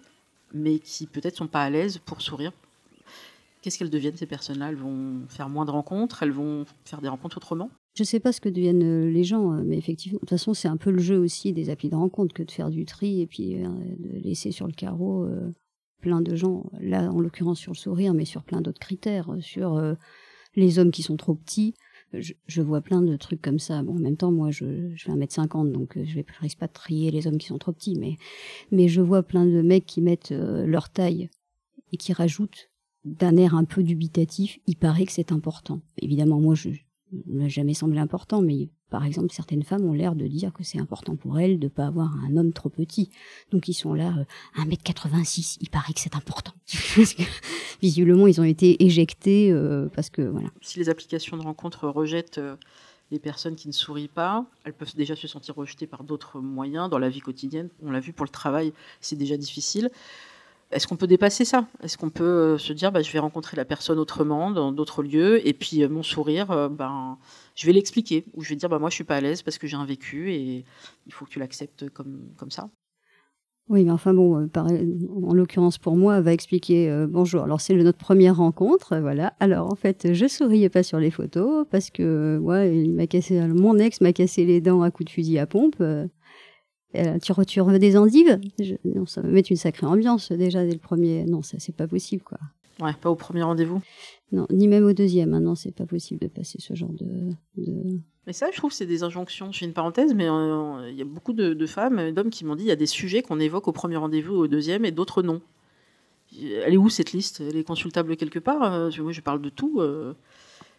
Speaker 1: mais qui peut-être sont pas à l'aise pour sourire. Qu'est-ce qu'elles deviennent ces personnes-là? Elles vont faire moins de rencontres, elles vont faire des rencontres autrement?
Speaker 4: Je ne sais pas ce que deviennent euh, les gens, euh, mais effectivement, de toute façon, c'est un peu le jeu aussi des applis de rencontre que de faire du tri et puis de laisser sur le carreau plein de gens. Là, en l'occurrence sur le sourire, mais sur plein d'autres critères, sur les hommes qui sont trop petits, je, vois plein de trucs comme ça. Bon, en même temps, moi, je, je fais 1m50, donc euh, je ne risque pas de trier les hommes qui sont trop petits, mais, mais je vois plein de mecs qui mettent euh, leur taille et qui rajoutent d'un air un peu dubitatif, il paraît que c'est important. Évidemment, moi, je ne m'a jamais semblé important, mais par exemple, certaines femmes ont l'air de dire que c'est important pour elles de ne pas avoir un homme trop petit. Donc ils sont là, 1m86, euh, il paraît que c'est important. [LAUGHS] Visiblement, ils ont été éjectés euh, parce que voilà.
Speaker 1: Si les applications de rencontre rejettent euh, les personnes qui ne sourient pas, elles peuvent déjà se sentir rejetées par d'autres moyens dans la vie quotidienne. On l'a vu pour le travail, c'est déjà difficile. Est-ce qu'on peut dépasser ça? Est-ce qu'on peut se dire, bah, je vais rencontrer la personne autrement, dans d'autres lieux, et puis mon sourire, ben je vais l'expliquer, ou je vais dire, bah, moi, je suis pas à l'aise parce que j'ai un vécu et il faut que tu l'acceptes comme, comme ça.
Speaker 4: Oui, mais enfin bon, euh, en l'occurrence pour moi, va expliquer euh, bonjour. Alors c'est notre première rencontre, voilà. Alors en fait, je souriais pas sur les photos parce que ouais, il m'a cassé, mon ex m'a cassé les dents à coups de fusil à pompe. Euh, tu, tu veux des endives Non, ça va mettre une sacrée ambiance déjà dès le premier. Non, ça c'est pas possible quoi.
Speaker 1: Ouais, pas au premier rendez-vous.
Speaker 4: Non, ni même au deuxième. Hein. Non, c'est pas possible de passer ce genre de.
Speaker 1: Mais ça, je trouve, c'est des injonctions. Je fais une parenthèse, mais euh, il y a beaucoup de, femmes et d'hommes qui m'ont dit il y a des sujets qu'on évoque au premier rendez-vous ou au deuxième et d'autres non. Elle est où cette liste? Elle est consultable quelque part? Euh, Moi, je parle de tout.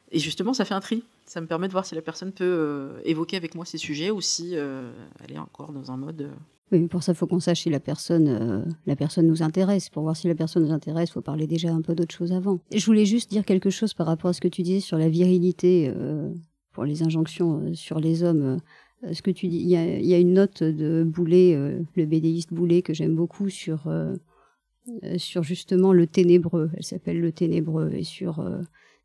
Speaker 1: Euh, et justement, ça fait un tri. Ça me permet de voir si la personne peut évoquer avec moi ces sujets ou si elle est encore dans un mode.
Speaker 4: Oui, mais pour ça, il faut qu'on sache si la personne, euh, la personne nous intéresse. Pour voir si la personne nous intéresse, il faut parler déjà un peu d'autre chose avant. je voulais juste dire quelque chose par rapport à ce que tu disais sur la virilité, euh, pour les injonctions euh, sur les hommes. ce que tu dis, il y a, une note de Boulet, le bédéiste Boulet, que j'aime beaucoup sur, sur justement le ténébreux. Elle s'appelle Le Ténébreux et sur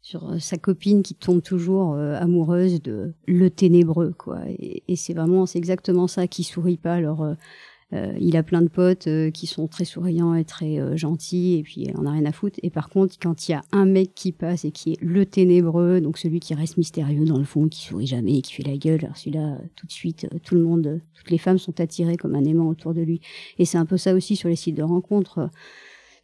Speaker 4: sur euh, sa copine qui tombe toujours euh, amoureuse de le ténébreux quoi. Et, c'est vraiment c'est exactement ça qui sourit pas alors euh, il a plein de potes qui sont très souriants et très gentils et puis elle en a rien à foutre. Et par contre quand il y a un mec qui passe et qui est le ténébreux donc celui qui reste mystérieux dans le fond qui sourit jamais et qui fait la gueule alors celui-là tout de suite tout le monde toutes les femmes sont attirées comme un aimant autour de lui. Et c'est un peu ça aussi sur les sites de rencontres.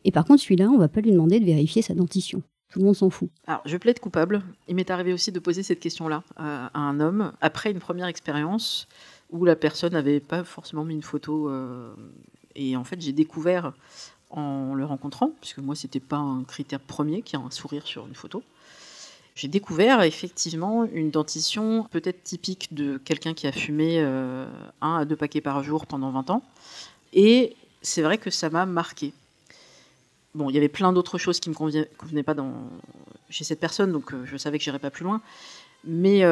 Speaker 4: Et par contre celui-là on va pas lui demander de vérifier sa dentition tout le monde s'en fout.
Speaker 1: Alors, je plaide coupable. Il m'est arrivé aussi de poser cette question-là à un homme après une première expérience où la personne n'avait pas forcément mis une photo. Euh, et en fait, j'ai découvert en le rencontrant, puisque moi, c'était pas un critère premier, qui a un sourire sur une photo. j'ai découvert effectivement une dentition peut-être typique de quelqu'un qui a fumé un à deux paquets par jour pendant 20 ans. Et c'est vrai que ça m'a marqué. Bon, il y avait plein d'autres choses qui me convenaient, pas chez cette personne, donc je savais que j'irais pas plus loin. Mais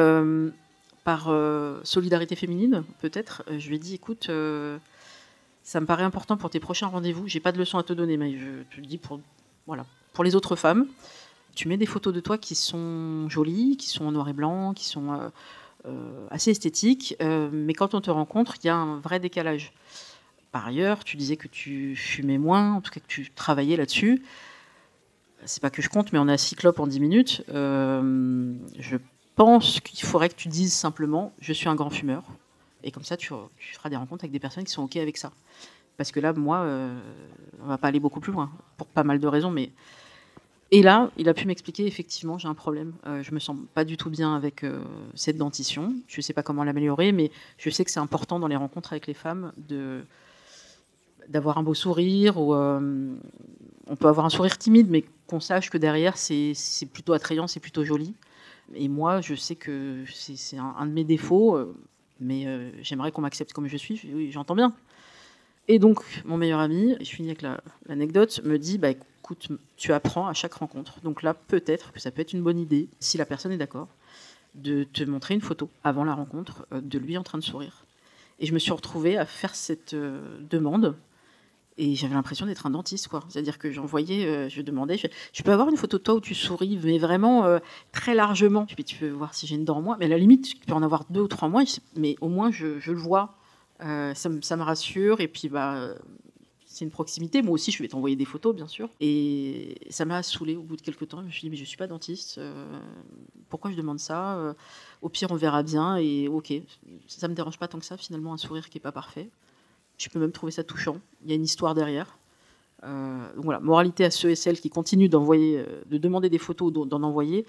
Speaker 1: par solidarité féminine, peut-être, je lui ai dit, écoute, ça me paraît important pour tes prochains rendez-vous. J'ai pas de leçon à te donner, mais je te le dis pour, voilà, pour les autres femmes. Tu mets des photos de toi qui sont jolies, qui sont en noir et blanc, qui sont euh, euh, assez esthétiques, euh, mais quand on te rencontre, il y a un vrai décalage. Par ailleurs, tu disais que tu fumais moins, en tout cas que tu travaillais là-dessus. C'est pas que je compte, mais on a cyclope en 10 minutes. je pense qu'il faudrait que tu dises simplement je suis un grand fumeur. Et comme ça, tu, feras des rencontres avec des personnes qui sont OK avec ça. Parce que là, moi, euh, on va pas aller beaucoup plus loin, pour pas mal de raisons. Mais... Et là, il a pu m'expliquer, effectivement, j'ai un problème. Euh, je me sens pas du tout bien avec euh, cette dentition. Je sais pas comment l'améliorer, mais je sais que c'est important dans les rencontres avec les femmes de d'avoir un beau sourire ou euh, on peut avoir un sourire timide mais qu'on sache que derrière c'est plutôt attrayant c'est plutôt joli et moi je sais que c'est un, un, de mes défauts mais euh, j'aimerais qu'on m'accepte comme je suis. Oui, j'entends bien. Et donc, mon meilleur ami, je finis avec l'anecdote, me dit bah, écoute, tu apprends à chaque rencontre. Donc là, peut-être que ça peut être une bonne idée, si la personne est d'accord, de te montrer une photo avant la rencontre euh, de lui en train de sourire. Et je me suis retrouvée à faire cette euh, demande et j'avais l'impression d'être un dentiste, quoi. C'est-à-dire que j'envoyais, euh, je demandais, je, peux avoir une photo de toi où tu souris, mais vraiment euh, très largement. Puis tu peux voir si j'ai une dent en moins. Mais à la limite, tu peux en avoir deux ou trois mois, mais au moins je, le vois. Euh, ça, me rassure. Et puis, bah, c'est une proximité. Moi aussi, je vais t'envoyer des photos, bien sûr. Et ça m'a saoulé au bout de quelques temps. Je me suis dit, mais je suis pas dentiste. pourquoi je demande ça Au pire, on verra bien. Et ok, ça me dérange pas tant que ça, finalement, un sourire qui est pas parfait. Je peux même trouver ça touchant. Il y a une histoire derrière. Euh, donc voilà, moralité à ceux et celles qui continuent d'envoyer, euh, de demander des photos, d'en envoyer.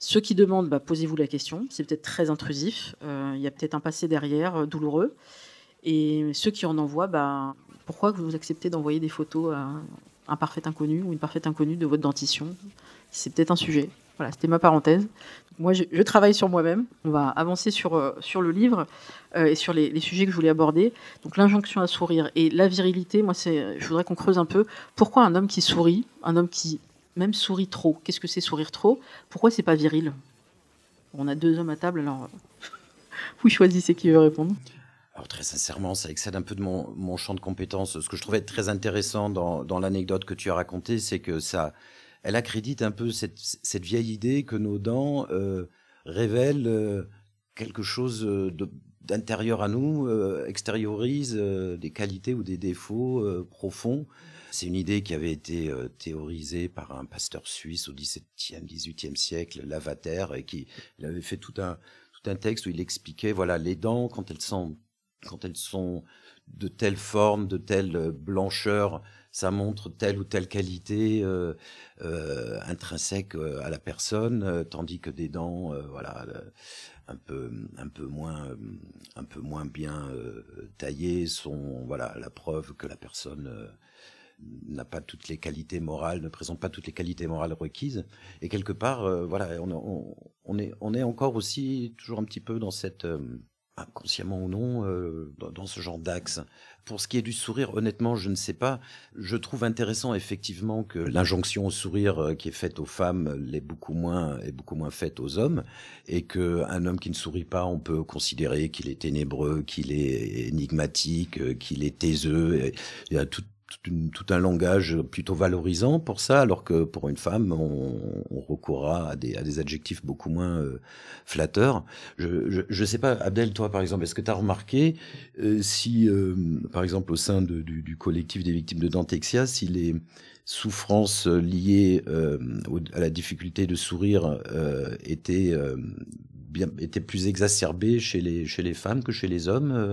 Speaker 1: Ceux qui demandent, bah, posez-vous la question. C'est peut-être très intrusif. Euh, il y a peut-être un passé derrière, douloureux. Et ceux qui en envoient, bah, pourquoi vous acceptez d'envoyer des photos à un parfait inconnu ou une parfaite inconnue de votre dentition? C'est peut-être un sujet. Voilà, c'était ma parenthèse. Moi, je, travaille sur moi-même. On va avancer sur, euh, sur le livre euh, et sur les, sujets que je voulais aborder. Donc, l'injonction à sourire et la virilité, moi, je voudrais qu'on creuse un peu. Pourquoi un homme qui sourit, un homme qui même sourit trop Qu'est-ce que c'est sourire trop? Pourquoi c'est pas viril? On a deux hommes à table, alors [LAUGHS] vous choisissez qui veut répondre.
Speaker 2: Alors très sincèrement, ça excède un peu de mon, champ de compétences. Ce que je trouvais très intéressant dans l'anecdote que tu as racontée, c'est que ça, elle accrédite un peu cette, vieille idée que nos dents euh, révèlent euh, quelque chose euh, d'intérieur à nous, euh, extériorise des qualités ou des défauts profonds. C'est une idée qui avait été théorisée par un pasteur suisse au XVIIe, XVIIIe siècle, Lavater, et qui avait fait tout un tout un texte où il expliquait voilà les dents quand elles sont quand elles sont de telle forme, de telle blancheur, ça montre telle ou telle qualité euh, euh, intrinsèque euh, à la personne, tandis que des dents, voilà, un peu, un peu moins, un peu moins bien taillées sont, voilà, la preuve que la personne n'a pas toutes les qualités morales, ne présente pas toutes les qualités morales requises. Et quelque part, voilà, on, est, on est encore aussi toujours un petit peu dans cette inconsciemment ou non, euh, dans, ce genre d'axe. Pour ce qui est du sourire, honnêtement, je ne sais pas. Je trouve intéressant effectivement que l'injonction au sourire euh, qui est faite aux femmes l'est beaucoup moins est beaucoup moins faite aux hommes, et que un homme qui ne sourit pas, on peut considérer qu'il est ténébreux, qu'il est énigmatique, euh, qu'il est taiseux. Tout, tout, un langage plutôt valorisant pour ça, alors que pour une femme, on, on recourra à des, à des, adjectifs beaucoup moins euh, flatteurs. Je, je, sais pas, Abdel, toi par exemple, est-ce que tu as remarqué euh, si, euh, par exemple, au sein de, du, du, collectif des victimes de Dantexia, si les souffrances liées à la difficulté de sourire étaient, bien, étaient plus exacerbées chez les, chez les femmes que chez les hommes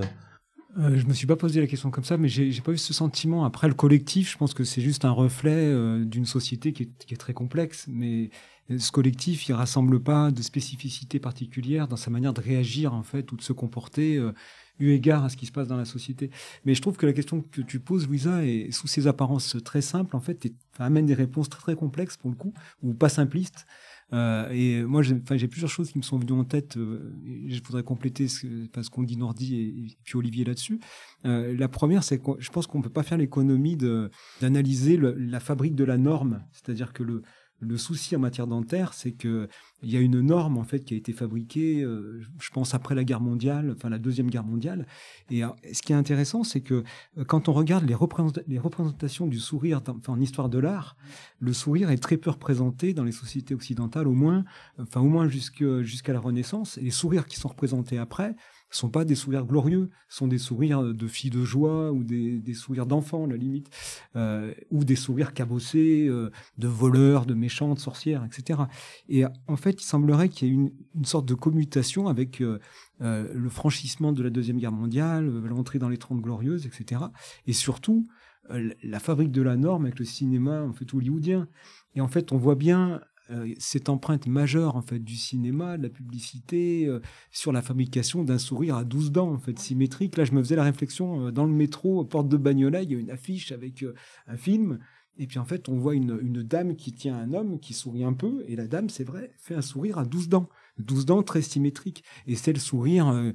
Speaker 3: euh, je me suis pas posé la question comme ça, mais j'ai pas eu ce sentiment. Après, le collectif, je pense que c'est juste un reflet euh, d'une société qui est, très complexe. Mais ce collectif, il rassemble pas de spécificités particulières dans sa manière de réagir, en fait, ou de se comporter, euh, eu égard à ce qui se passe dans la société. Mais je trouve que la question que tu poses, Louisa, est sous ses apparences très simples, en fait, amène des réponses très complexes, pour le coup, ou pas simplistes. Et moi, j'ai plusieurs choses qui me sont venues en tête. je voudrais compléter ce, parce qu'on dit Nordi et, puis Olivier là-dessus. la première, c'est que je pense qu'on ne peut pas faire l'économie d'analyser la fabrique de la norme. C'est-à-dire que le souci en matière dentaire, c'est que il y a une norme en fait qui a été fabriquée, euh, je pense après la guerre mondiale, enfin la deuxième guerre mondiale. Et euh, ce qui est intéressant, c'est que euh, quand on regarde les, représentations du sourire en histoire de l'art, le sourire est très peu représenté dans les sociétés occidentales, au moins, enfin au moins jusqu'à la Renaissance. Et les sourires qui sont représentés après, sont pas des sourires glorieux, sont des sourires de filles de joie ou des, sourires d'enfants, la limite, ou des sourires cabossés de voleurs, de méchants, de sorcières, etc. Et en fait, il semblerait qu'il y ait une, une sorte de commutation avec euh, le franchissement de la Deuxième Guerre mondiale, l'entrée dans les Trente Glorieuses, etc. Et surtout, la fabrique de la norme avec le cinéma en fait hollywoodien. Et en fait, on voit bien euh, cette empreinte majeure en fait du cinéma, de la publicité euh, sur la fabrication d'un sourire à 12 dents en fait symétrique. Là, je me faisais la réflexion euh, dans le métro, porte de Bagnola, il y a une affiche avec un film. Et puis en fait, on voit une, dame qui tient un homme qui sourit un peu, et la dame, c'est vrai, fait un sourire à 12 dents. 12 dents très symétriques. Et c'est le sourire euh,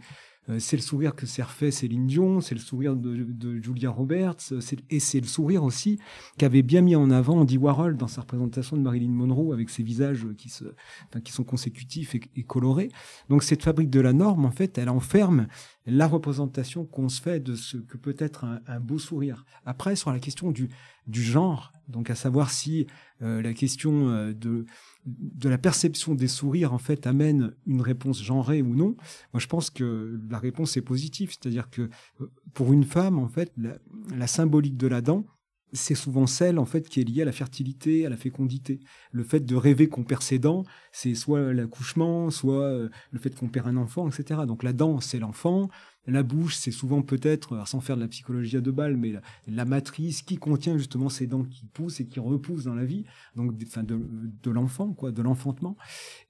Speaker 3: c'est le sourire que s'est refait Céline Dion, c'est le sourire de, Julia Roberts, et c'est le sourire aussi qu'avait bien mis en avant Andy Warhol dans sa représentation de Marilyn Monroe avec ses visages qui, sont consécutifs et, colorés. Donc cette fabrique de la norme, en fait, elle enferme la représentation qu'on se fait de ce que peut être un, beau sourire. Après, sur la question du, genre, donc à savoir si euh, la question euh, de de la perception des sourires en fait amène une réponse genrée ou non, moi je pense que la réponse est positive, c'est-à-dire que euh, pour une femme en fait la, symbolique de la dent c'est souvent celle en fait qui est liée à la fertilité, à la fécondité. Le fait de rêver qu'on perd ses dents, c'est soit l'accouchement, soit euh, le fait qu'on perd un enfant, etc. Donc la dent, c'est l'enfant. La bouche, c'est souvent peut-être, sans faire de la psychologie à deux balles, mais la, matrice qui contient justement ces dents qui poussent et qui repoussent dans la vie, donc de, l'enfant, quoi, de l'enfantement.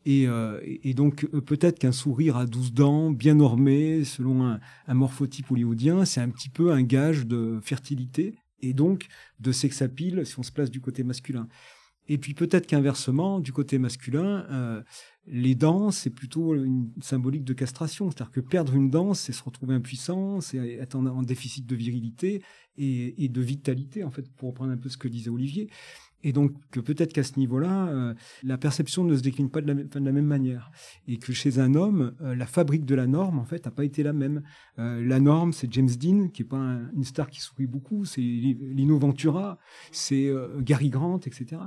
Speaker 3: Et, euh, donc euh, peut-être qu'un sourire à 12 dents, bien normé, selon un, un morphotype hollywoodien, c'est un petit peu un gage de fertilité et donc de sexapile si on se place du côté masculin. Et puis peut-être qu'inversement, du côté masculin, euh, les dents, c'est plutôt une symbolique de castration. C'est-à-dire que perdre une dent, c'est se retrouver impuissant, c'est être en, déficit de virilité et, de vitalité, en fait, pour reprendre un peu ce que disait Olivier. Et donc, peut-être qu'à ce niveau-là, euh, la perception ne se décline pas de la, même manière. Et que chez un homme, euh, la fabrique de la norme, en fait, n'a pas été la même. La norme, c'est James Dean, qui est pas une star qui sourit beaucoup, c'est Lino Ventura, c'est Gary Grant, etc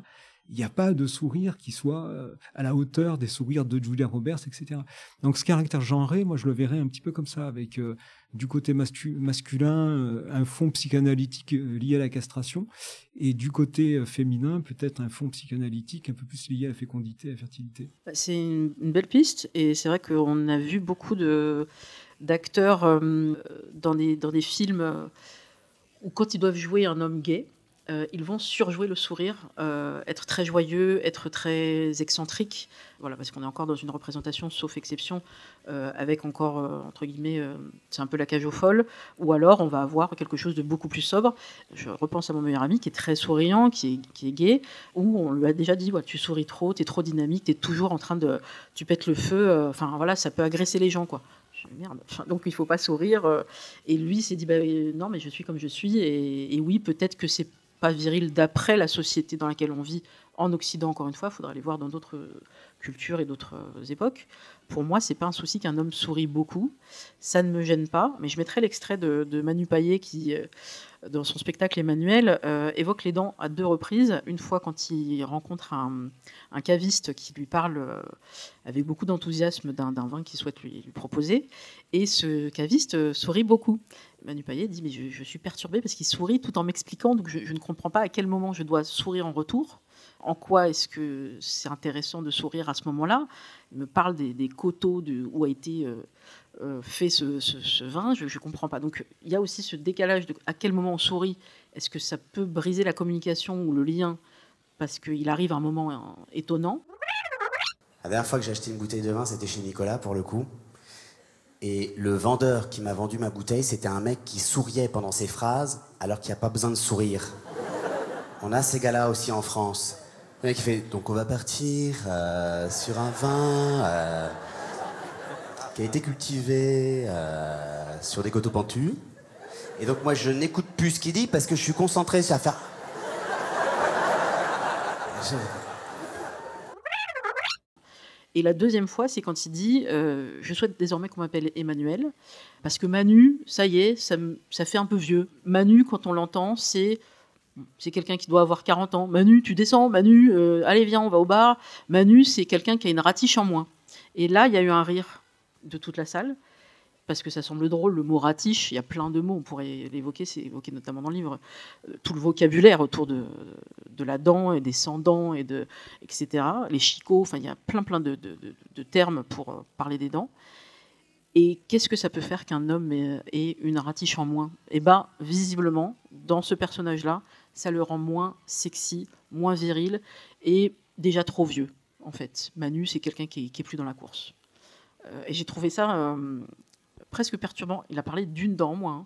Speaker 3: il n'y a pas de sourire qui soit euh, à la hauteur des sourires de Julia Roberts, etc. Donc ce caractère genré, moi je le verrais un petit peu comme ça, avec euh, du côté masculin euh, un fond psychanalytique lié à la castration, et du côté féminin peut-être un fond psychanalytique un peu plus lié à la fécondité, à la fertilité.
Speaker 1: Bah, c'est une, belle piste, et c'est vrai qu'on a vu beaucoup d'acteurs dans des films où quand ils doivent jouer un homme gay, euh, ils vont surjouer le sourire, euh, être très joyeux, être très excentrique. Voilà, parce qu'on est encore dans une représentation, sauf exception, euh, avec encore, entre guillemets, c'est un peu la cage aux folles. Ou alors, on va avoir quelque chose de beaucoup plus sobre. Je repense à mon meilleur ami qui est très souriant, qui est, qui est gay, où on lui a déjà dit ouais, Tu souris trop, tu es trop dynamique, tu es toujours en train de. Tu pètes le feu. Enfin, voilà, ça peut agresser les gens, quoi. Merde. donc il faut pas sourire. Et lui s'est dit bah, non, mais je suis comme je suis. Et oui, peut-être que c'est pas viril d'après la société dans laquelle on vit en Occident, encore une fois, il faudra aller voir dans d'autres cultures et d'autres époques. Pour moi, c'est pas un souci qu'un homme sourit beaucoup. Ça ne me gêne pas, mais je mettrai l'extrait de, Manu Paillet qui, euh, dans son spectacle Emmanuel, euh, évoque les dents à deux reprises. Une fois quand il rencontre un, caviste qui lui parle euh, avec beaucoup d'enthousiasme d'un vin qu'il souhaite lui, proposer, et ce caviste sourit beaucoup. Manu Payet dit mais je, suis perturbé parce qu'il sourit tout en m'expliquant, donc je, ne comprends pas à quel moment je dois sourire en retour. En quoi est-ce que c'est intéressant de sourire à ce moment-là? Il me parle des, coteaux de, où a été euh, euh, fait ce, vin, je ne comprends pas. Donc il y a aussi ce décalage à quel moment on sourit. Est-ce que ça peut briser la communication ou le lien parce qu'il arrive un moment euh, étonnant?
Speaker 5: La dernière fois que j'ai acheté une bouteille de vin, c'était chez Nicolas pour le coup. Et le vendeur qui m'a vendu ma bouteille, c'était un mec qui souriait pendant ses phrases alors qu'il n'y a pas besoin de sourire. On a ces gars-là aussi en France. Le mec il fait donc on va partir euh, sur un vin euh, qui a été cultivé euh, sur des coteaux pentus. Et donc moi je n'écoute plus ce qu'il dit parce que je suis concentré sur faire.
Speaker 1: Et la deuxième fois, c'est quand il dit euh, Je souhaite désormais qu'on m'appelle Emmanuel. Parce que Manu, ça y est, ça, fait un peu vieux. Manu, quand on l'entend, c'est. C'est quelqu'un qui doit avoir 40 ans. Manu, tu descends, Manu, euh, allez, viens, on va au bar. Manu, c'est quelqu'un qui a une ratiche en moins. Et là, il y a eu un rire de toute la salle, parce que ça semble drôle, le mot ratiche, il y a plein de mots, on pourrait l'évoquer, c'est évoqué notamment dans le livre, euh, tout le vocabulaire autour de, la dent et des sans-dents, et de, etc. Les chicots, enfin, il y a plein, plein de, termes pour euh, parler des dents. Et qu'est-ce que ça peut faire qu'un homme ait, une ratiche en moins? Eh bien, visiblement, dans ce personnage-là, ça le rend moins sexy, moins viril, et déjà trop vieux, en fait. Manu, c'est quelqu'un qui, est- qui est plus dans la course. Euh, et j'ai trouvé ça presque perturbant. Il a parlé d'une dent en moins, hein,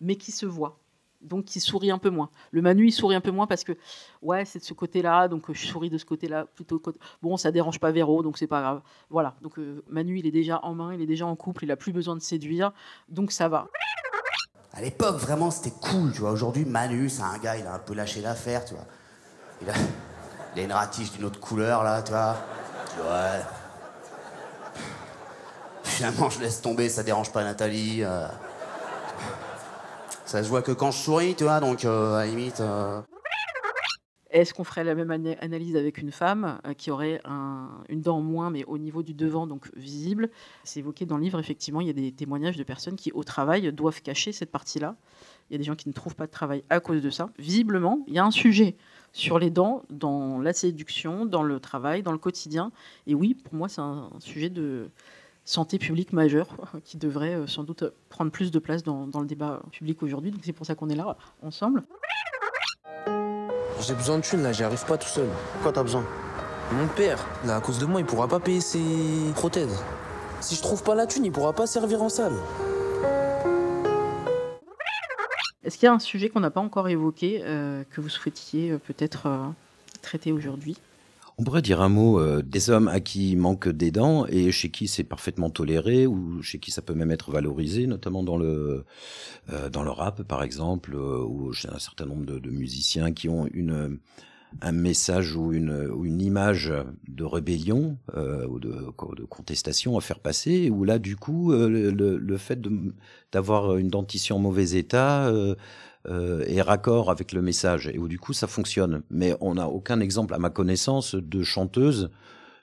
Speaker 1: mais qui se voit. Donc qui sourit un peu moins. Le Manu, il sourit un peu moins parce que, ouais, c'est de ce côté-là, donc euh, je souris de ce côté-là plutôt. côté- Bon, ça dérange pas Véro, donc c'est pas grave. Voilà. Donc euh, Manu, il est déjà en main, il est déjà en couple, il a plus besoin de séduire, donc ça va.
Speaker 5: À l'époque, vraiment, c'était cool, tu vois. Aujourd'hui, Manu, c'est un gars, il a un peu lâché l'affaire, tu vois. Il a, une ratiche d'une autre couleur, là, tu vois. Tu vois. Finalement, je laisse tomber, ça dérange pas Nathalie. euh. Ça se voit que quand je souris, tu vois, donc euh, à la limite. euh,
Speaker 1: Est-ce qu'on ferait la même ana- analyse avec une femme euh, qui aurait un- une dent en moins, mais au niveau du devant, donc visible? C'est évoqué dans le livre, effectivement, il y a des témoignages de personnes qui, au travail, doivent cacher cette partie-là. Il y a des gens qui ne trouvent pas de travail à cause de ça. Visiblement, il y a un sujet sur les dents dans la séduction, dans le travail, dans le quotidien. Et oui, pour moi, c'est un sujet de santé publique majeur [LAUGHS] qui devrait euh, sans doute prendre plus de place dans, dans le débat public aujourd'hui. Donc c'est pour ça qu'on est là ensemble.
Speaker 6: J'ai besoin de thunes là, j'y arrive pas tout seul.
Speaker 5: Quoi t'as besoin?
Speaker 6: Mon père, là, à cause de moi, il pourra pas payer ses prothèses. Si je trouve pas la thune, il pourra pas servir en salle.
Speaker 1: Est-ce qu'il y a un sujet qu'on n'a pas encore évoqué, euh, que vous souhaitiez euh, peut-être euh, traiter aujourd'hui?
Speaker 2: On pourrait dire un mot euh, des hommes à qui il manque des dents et chez qui c'est parfaitement toléré ou chez qui ça peut même être valorisé, notamment dans le euh, dans le rap par exemple, euh, ou chez un certain nombre de, musiciens qui ont une un message ou une, ou une image de rébellion euh, ou de, de contestation à faire passer, où là, du coup, euh, le, le, fait d'avoir une dentition en mauvais état euh, euh, est raccord avec le message, et où du coup, ça fonctionne. Mais on n'a aucun exemple, à ma connaissance, de chanteuse,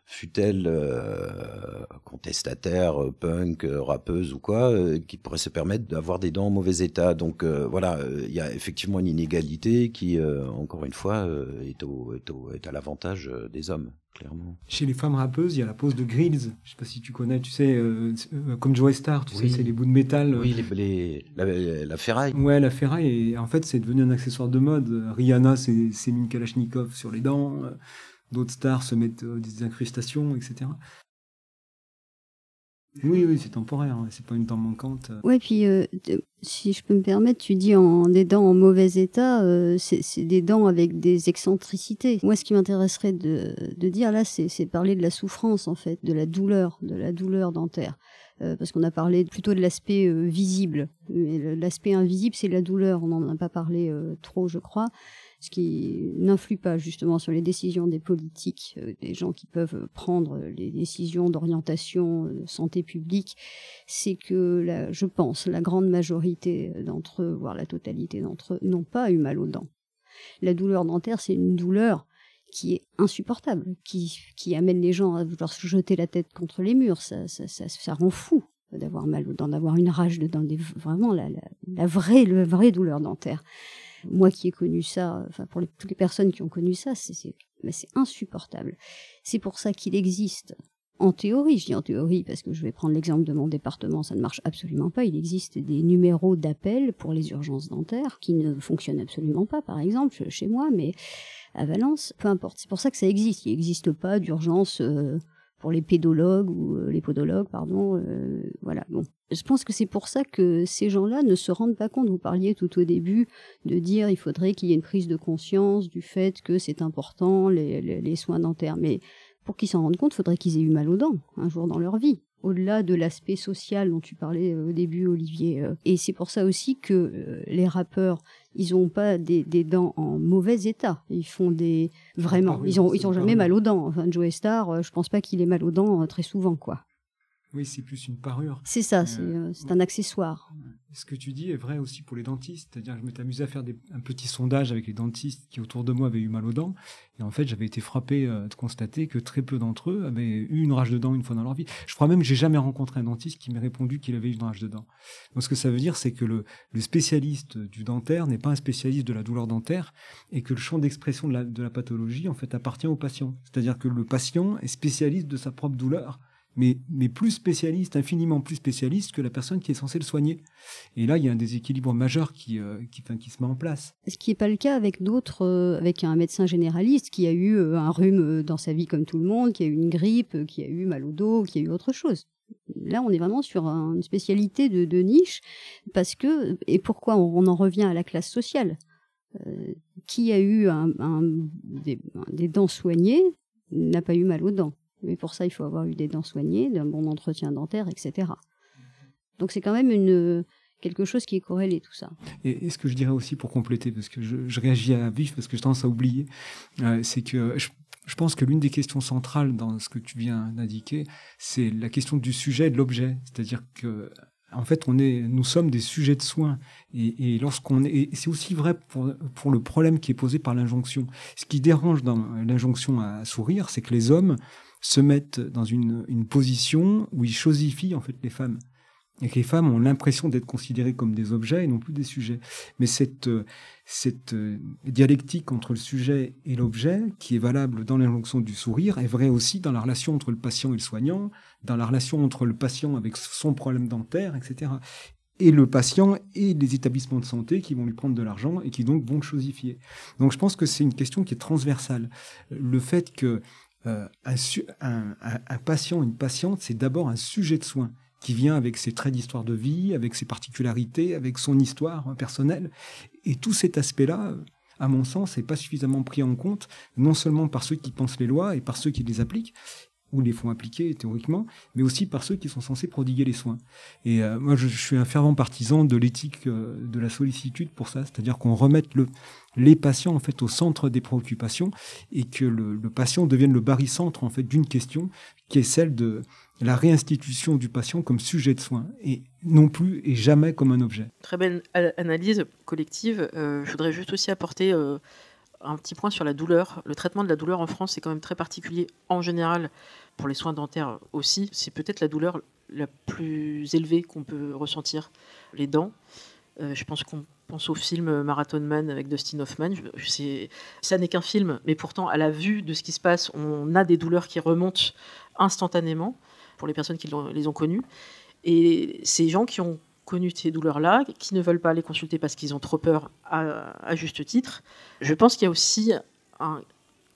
Speaker 2: fut-elle euh, contestataire, euh, punk, euh, rappeuse ou quoi, euh, qui pourrait se permettre d'avoir des dents en mauvais état? Donc euh, voilà, euh, il y a effectivement une inégalité qui, euh, encore une fois, euh, est, au, est, au- est à l'avantage des hommes, clairement.
Speaker 3: Chez les femmes rappeuses, il y a la pose de grills. Je sais pas si tu connais, tu sais, euh, euh, comme Joe Star, tu
Speaker 2: Oui.
Speaker 3: sais, c'est les bouts de métal.
Speaker 2: Oui, les, les- la, la ferraille.
Speaker 3: Ouais, la ferraille, et en fait, c'est devenu un accessoire de mode. Rihanna s'est mis une Kalachnikov sur les dents. Euh, D'autres stars se mettent euh, des incrustations, etc. Oui, oui, c'est temporaire. hein, C'est pas une dent manquante.
Speaker 4: Ouais, puis euh, si je peux me permettre, tu dis en des dents en mauvais état, euh, c'est des dents avec des excentricités. Moi, ce qui m'intéresserait de, de dire là, c'est parler de la souffrance en fait, de la douleur, de la douleur dentaire. Euh, parce qu'on a parlé plutôt de l'aspect euh, visible. L'aspect invisible, c'est la douleur. On n'en a pas parlé euh, trop, je crois. Ce qui n'influe pas justement sur les décisions des politiques, euh, des gens qui peuvent prendre les décisions d'orientation, euh, de santé publique, c'est que, je pense, la grande majorité d'entre eux, voire la totalité d'entre eux, n'ont pas eu mal aux dents. La douleur dentaire, c'est une douleur qui est insupportable, qui, amène les gens à vouloir se jeter la tête contre les murs. Ça, rend fou d'avoir mal aux dents, d'avoir une rage de dents, vraiment la vraie douleur dentaire. Moi qui ai connu ça, enfin pour toutes les personnes qui ont connu ça, c'est insupportable. C'est pour ça qu'il existe en théorie, je dis en théorie parce que je vais prendre l'exemple de mon département, ça ne marche absolument pas. Il existe des numéros d'appel pour les urgences dentaires qui ne fonctionnent absolument pas, par exemple, chez moi, mais à Valence, peu importe. C'est pour ça que ça existe. Il n'existe pas d'urgence euh, pour les pédologues ou euh, les podologues, pardon. euh, voilà, bon. Je pense que c'est pour ça que ces gens-là ne se rendent pas compte. Vous parliez tout au début de dire il faudrait qu'il y ait une prise de conscience du fait que c'est important les, les, soins dentaires. Mais pour qu'ils s'en rendent compte, il faudrait qu'ils aient eu mal aux dents un jour dans leur vie au-delà de l'aspect social dont tu parlais euh, au début, Olivier. Euh. Et c'est pour ça aussi que euh, les rappeurs, ils n'ont pas des, dents en mauvais état. Ils font des vraiment, ah ils ont, ils ont jamais mal aux dents. Enfin, Joe Star, je pense pas qu'il ait mal aux dents très souvent, quoi.
Speaker 3: Oui, c'est plus une parure.
Speaker 4: C'est ça, c'est un accessoire
Speaker 3: ce que tu dis est vrai aussi pour les dentistes. C'est-à-dire, je m'étais amusé à faire un petit sondage avec les dentistes qui autour de moi avaient eu mal aux dents. Et en fait, j'avais été frappé euh, de constater que très peu d'entre eux avaient eu une rage de dents une fois dans leur vie. Je crois même que j'ai jamais rencontré un dentiste qui m'ait répondu qu'il avait eu une rage de dents. Donc, ce que ça veut dire, c'est que le, spécialiste du dentaire n'est pas un spécialiste de la douleur dentaire et que le champ d'expression de la, de la pathologie, en fait, appartient au patient. C'est-à-dire que le patient est spécialiste de sa propre douleur mais, plus spécialiste, infiniment plus spécialiste que la personne qui est censée le soigner. Et là, il y a un déséquilibre majeur qui, euh, se met en place.
Speaker 4: Ce qui n'est pas le cas avec d'autres, euh, avec un médecin généraliste qui a eu euh, un rhume dans sa vie comme tout le monde, qui a eu une grippe, qui a eu mal au dos, qui a eu autre chose. Là, on est vraiment sur une spécialité de, niche, parce que, et pourquoi on, en revient à la classe sociale Qui a eu des dents soignées n'a pas eu mal aux dents mais pour ça, il faut avoir eu des dents soignées, d'un bon entretien dentaire, etc. Donc c'est quand même une, quelque chose qui est corrélé tout ça.
Speaker 3: Et, ce que je dirais aussi pour compléter, parce que je, réagis à vif, parce que je tendance à oublier, euh, c'est que je, pense que l'une des questions centrales dans ce que tu viens d'indiquer, c'est la question du sujet et de l'objet. C'est-à-dire que en fait, on est, nous sommes des sujets de soins. Et, lorsqu'on est, c'est aussi vrai pour, pour le problème qui est posé par l'injonction. Ce qui dérange dans l'injonction à sourire, c'est que les hommes se mettent dans une, position où ils chosifient en fait les femmes et que les femmes ont l'impression d'être considérées comme des objets et non plus des sujets. Mais cette, cette euh, dialectique entre le sujet et l'objet, qui est valable dans l'injonction du sourire, est vraie aussi dans la relation entre le patient et le soignant, dans la relation entre le patient avec son problème dentaire, etc. Et le patient et les établissements de santé qui vont lui prendre de l'argent et qui donc vont le chosifier. Donc je pense que c'est une question qui est transversale. Le fait que euh, un, patient, une patiente, c'est d'abord un sujet de soin qui vient avec ses traits d'histoire de vie, avec ses particularités, avec son histoire personnelle. Et tout cet aspect-là, à mon sens, n'est pas suffisamment pris en compte, non seulement par ceux qui pensent les lois et par ceux qui les appliquent, ou les font appliquer théoriquement, mais aussi par ceux qui sont censés prodiguer les soins. Et euh, moi, je, suis un fervent partisan de l'éthique euh, de la sollicitude pour ça, c'est-à-dire qu'on remette le, les patients en fait au centre des préoccupations et que le, le patient devienne le barycentre en fait d'une question qui est celle de la réinstitution du patient comme sujet de soins et non plus et jamais comme un objet.
Speaker 1: Très belle analyse collective. Euh, je voudrais juste aussi apporter un petit point sur la douleur. Le traitement de la douleur en France est quand même très particulier en général pour les soins dentaires aussi. C'est peut-être la douleur la plus élevée qu'on peut ressentir, les dents. Euh, je pense qu'on pense au film Marathon Man avec Dustin Hoffman. Je, ça n'est qu'un film, mais pourtant, à la vue de ce qui se passe, on a des douleurs qui remontent instantanément pour les personnes qui les ont connues. Et ces gens qui ont connu ces douleurs-là, qui ne veulent pas les consulter parce qu'ils ont trop peur à, juste titre. Je pense qu'il y a aussi un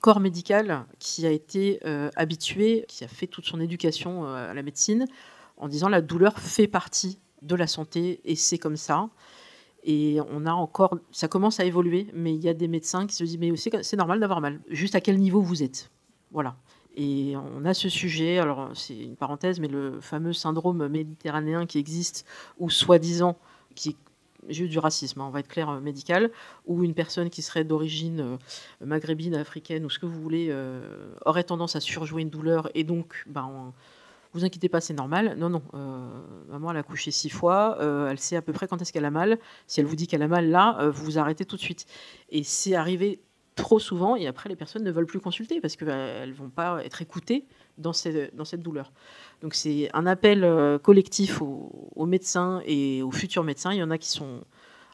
Speaker 1: corps médical qui a été euh, habitué, qui a fait toute son éducation euh, à la médecine, en disant la douleur fait partie de la santé et c'est comme ça. Et on a encore, ça commence à évoluer, mais il y a des médecins qui se disent mais c'est normal d'avoir mal. Juste à quel niveau vous êtes, voilà. Et on a ce sujet, alors c'est une parenthèse, mais le fameux syndrome méditerranéen qui existe, ou soi-disant, qui est juste du racisme, hein, on va être clair, euh, médical, ou une personne qui serait d'origine euh, maghrébine, africaine, ou ce que vous voulez, euh, aurait tendance à surjouer une douleur, et donc, ben, vous inquiétez pas, c'est normal. Non, non, maman, elle a couché six fois, elle sait à peu près quand est-ce qu'elle a mal. Si elle vous dit qu'elle a mal là, vous vous arrêtez tout de suite. Et c'est arrivé trop souvent et après les personnes ne veulent plus consulter parce qu'elles bah, ne vont pas être écoutées dans dans cette douleur. Donc c'est un appel euh, collectif aux, médecins et aux futurs médecins. Il y en a qui sont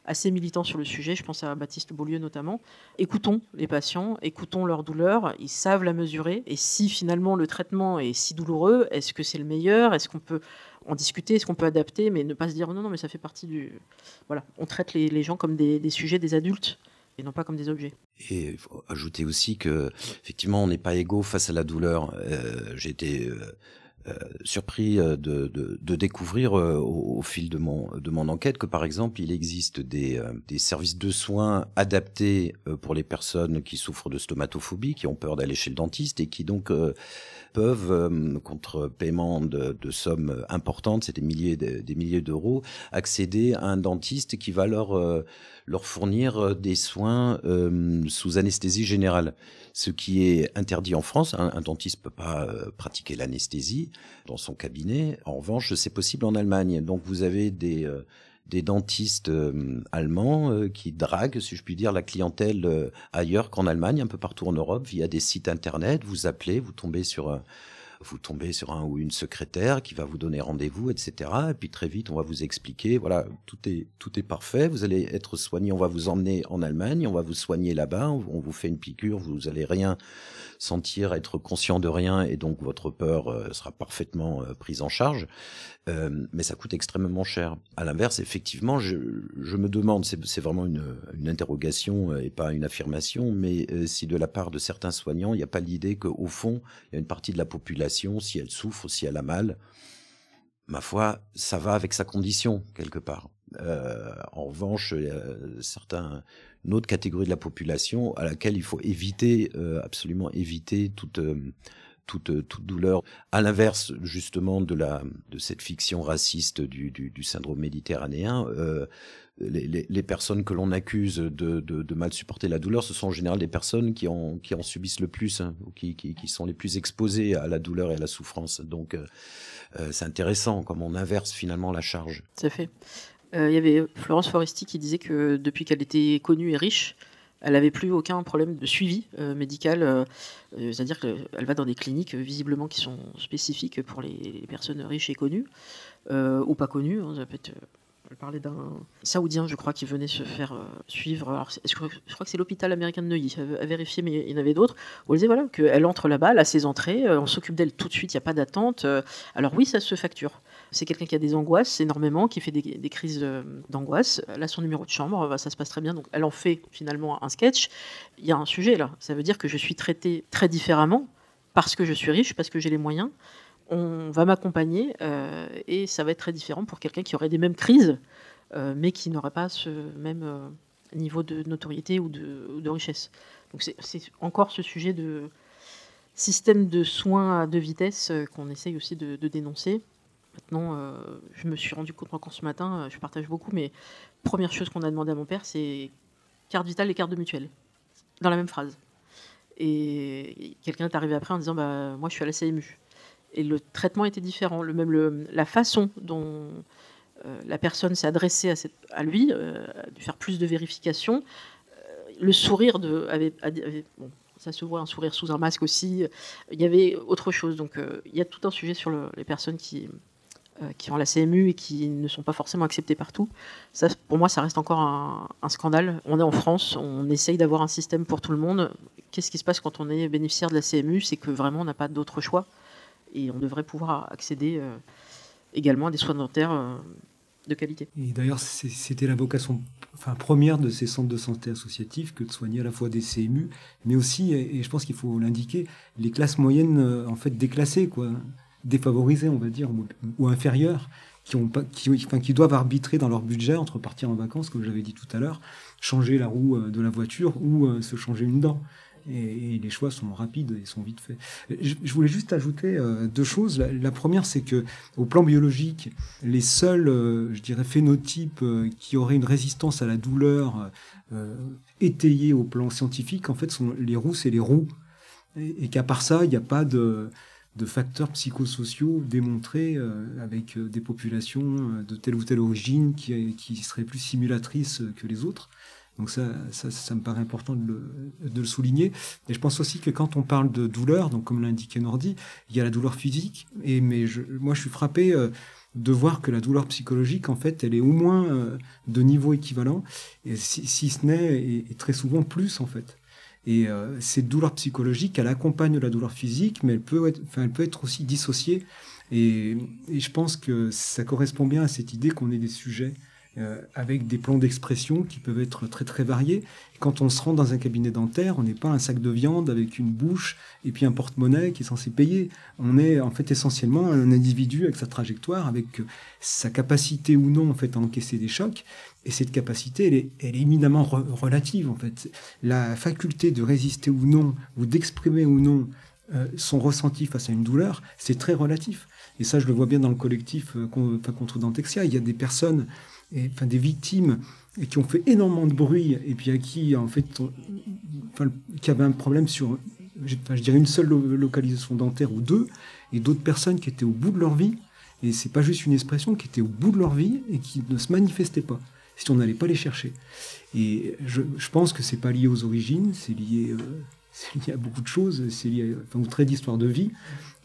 Speaker 1: assez militants sur le sujet, je pense à Baptiste Beaulieu notamment. Écoutons les patients, écoutons leur douleur, ils savent la mesurer et si finalement le traitement est si douloureux, est-ce que c'est le meilleur? Est-ce qu'on peut en discuter? Est-ce qu'on peut adapter? Mais ne pas se dire non, non, mais ça fait partie du... Voilà, on traite les, gens comme des, des sujets, des adultes et non pas comme des objets.
Speaker 2: Et il faut ajouter aussi que effectivement on n'est pas égaux face à la douleur. Euh, J'ai été euh, surpris de, de, de découvrir au, au, fil de mon, de mon enquête que, par exemple, il existe des, des services de soins adaptés pour les personnes qui souffrent de stomatophobie, qui ont peur d'aller chez le dentiste et qui donc peuvent, euh, contre paiement de, sommes importantes, c'est des milliers, des milliers d'euros, accéder à un dentiste qui va leur euh, leur fournir euh, des soins sous anesthésie générale, ce qui est interdit en France. Un, un dentiste peut pas pratiquer l'anesthésie dans son cabinet. En revanche, c'est possible en Allemagne. Donc vous avez des des dentistes euh, allemands euh, qui draguent, si je puis dire, la clientèle euh, ailleurs qu'en Allemagne, un peu partout en Europe, via des sites internet. Vous appelez, vous tombez sur vous tombez sur un ou une secrétaire qui va vous donner rendez-vous, etc. Et puis très vite, on va vous expliquer, voilà, tout est tout est parfait. Vous allez être soigné, on va vous emmener en Allemagne, on va vous soigner là-bas, on vous fait une piqûre, vous allez rien sentir, être conscient de rien, et donc votre peur euh, sera parfaitement euh, prise en charge. Euh, mais ça coûte extrêmement cher. À l'inverse, effectivement, je, me demande, c'est vraiment une, interrogation et pas une affirmation, mais si de la part de certains soignants, il n'y a pas l'idée qu'au fond, il y a une partie de la population, si elle souffre, si elle a mal, ma foi, ça va avec sa condition quelque part. En revanche, certains, une autre catégorie de la population à laquelle il faut éviter, euh, absolument éviter toute, euh, toute, toute douleur. À l'inverse, justement, de la de cette fiction raciste du, du, syndrome méditerranéen, euh, les, les, personnes que l'on accuse de, de, mal supporter la douleur, ce sont en général des personnes qui en, qui en subissent le plus, hein, ou qui, qui, qui, sont les plus exposées à la douleur et à la souffrance. Donc, euh, euh c'est intéressant comme on inverse finalement la charge.
Speaker 1: C'est fait. Euh, il y avait Florence Foresti qui disait que depuis qu'elle était connue et riche, elle n'avait plus aucun problème de suivi euh, médical. Euh, c'est-à-dire qu'elle va dans des cliniques visiblement qui sont spécifiques pour les, personnes riches et connues, ou pas connues. Hein, ça elle parlait d'un Saoudien, je crois, qui venait se faire suivre. Je, crois, que c'est l'hôpital américain de Neuilly, à vérifier, mais il y en avait d'autres. On disait voilà, qu'elle entre là-bas, elle a ses entrées, on s'occupe d'elle tout de suite, il n'y a pas d'attente. alors, oui, ça se facture. C'est quelqu'un qui a des angoisses énormément, qui fait des, crises euh, d'angoisse. A son numéro de chambre, bah, ça se passe très bien. Donc elle en fait finalement un sketch. Il y a un sujet là. Ça veut dire que je suis traitée très différemment parce que je suis riche, parce que j'ai les moyens. On va m'accompagner euh, et ça va être très différent pour quelqu'un qui aurait des mêmes crises, euh, mais qui n'aurait pas ce même niveau de notoriété ou de, richesse. Donc c'est encore ce sujet de système de soins à deux vitesses qu'on essaye aussi de dénoncer. Maintenant, euh, je me suis rendu compte encore ce matin, euh, je partage beaucoup, mais première chose qu'on a demandé à mon père, c'est carte vitale et carte de mutuelle, dans la même phrase. Et quelqu'un est arrivé après en disant bah, Moi, je suis à la CMU. Et le traitement était différent. Le même la façon dont euh, la personne s'est adressée à, lui, dû faire plus de vérifications. le sourire de, ça se voit un sourire sous un masque aussi. Il y avait autre chose. Donc, il y a tout un sujet sur les personnes qui, qui ont la CMU et qui ne sont pas forcément acceptés partout. Ça, pour moi, ça reste encore un, scandale. On est en France, on essaye d'avoir un système pour tout le monde. Qu'est-ce qui se passe quand on est bénéficiaire de la CMU C'est que vraiment, on n'a pas d'autre choix. Et on devrait pouvoir accéder euh, également à des soins dentaires euh, de qualité.
Speaker 3: Et d'ailleurs, c'était la vocation enfin, première de ces centres de santé associatifs que de soigner à la fois des CMU, mais aussi, et je pense qu'il faut l'indiquer, les classes moyennes en fait déclassées. Quoi défavorisés, on va dire, ou, inférieurs, qui, ont qui, enfin, qui doivent arbitrer dans leur budget entre partir en vacances, comme j'avais dit tout à l'heure, changer la roue euh, de la voiture ou euh, se changer une dent. Et, les choix sont rapides et sont vite faits. Je, voulais juste ajouter euh, deux choses. La, première, c'est que au plan biologique, les seuls, je dirais, phénotypes qui auraient une résistance à la douleur étayée au plan scientifique, en fait, sont les rousses et les roux. Et qu'à part ça, il n'y a pas de de facteurs psychosociaux démontrés euh, avec euh, des populations euh, de telle ou telle origine qui, qui seraient plus simulatrices que les autres. Donc ça, ça, me paraît important de le, de le, souligner. Et je pense aussi que quand on parle de douleur, donc comme l'indiquait Nordi, il y a la douleur physique. Et mais je, moi, je suis frappé de voir que la douleur psychologique, en fait, elle est au moins de niveau équivalent, et si, si ce n'est, et, très souvent plus, en fait. Et euh, cette douleur psychologique, elle accompagne la douleur physique, mais elle peut être, enfin, elle peut être aussi dissociée. Et, et, je pense que ça correspond bien à cette idée qu'on est des sujets euh, avec des plans d'expression qui peuvent être très très variés. Quand on se rend dans un cabinet dentaire, on n'est pas un sac de viande avec une bouche et puis un porte-monnaie qui est censé payer. On est en fait essentiellement un individu avec sa trajectoire, avec sa capacité ou non en fait à encaisser des chocs. Et cette capacité, elle est, éminemment relative en fait. La faculté de résister ou non, ou d'exprimer ou non euh, son ressenti face à une douleur, c'est très relatif. Et ça, je le vois bien dans le collectif contre Dantexia. Il y a des personnes enfin, des victimes qui ont fait énormément de bruit et puis à qui en fait enfin, qui avaient un problème sur je dirais une seule localisation dentaire ou deux et d'autres personnes qui étaient au bout de leur vie et c'est pas juste une expression qui étaient au bout de leur vie et qui ne se manifestaient pas si on n'allait pas les chercher et je, pense que c'est pas lié aux origines c'est lié euh, [LAUGHS] à beaucoup de choses c'est lié à, enfin, au trait d'histoire de vie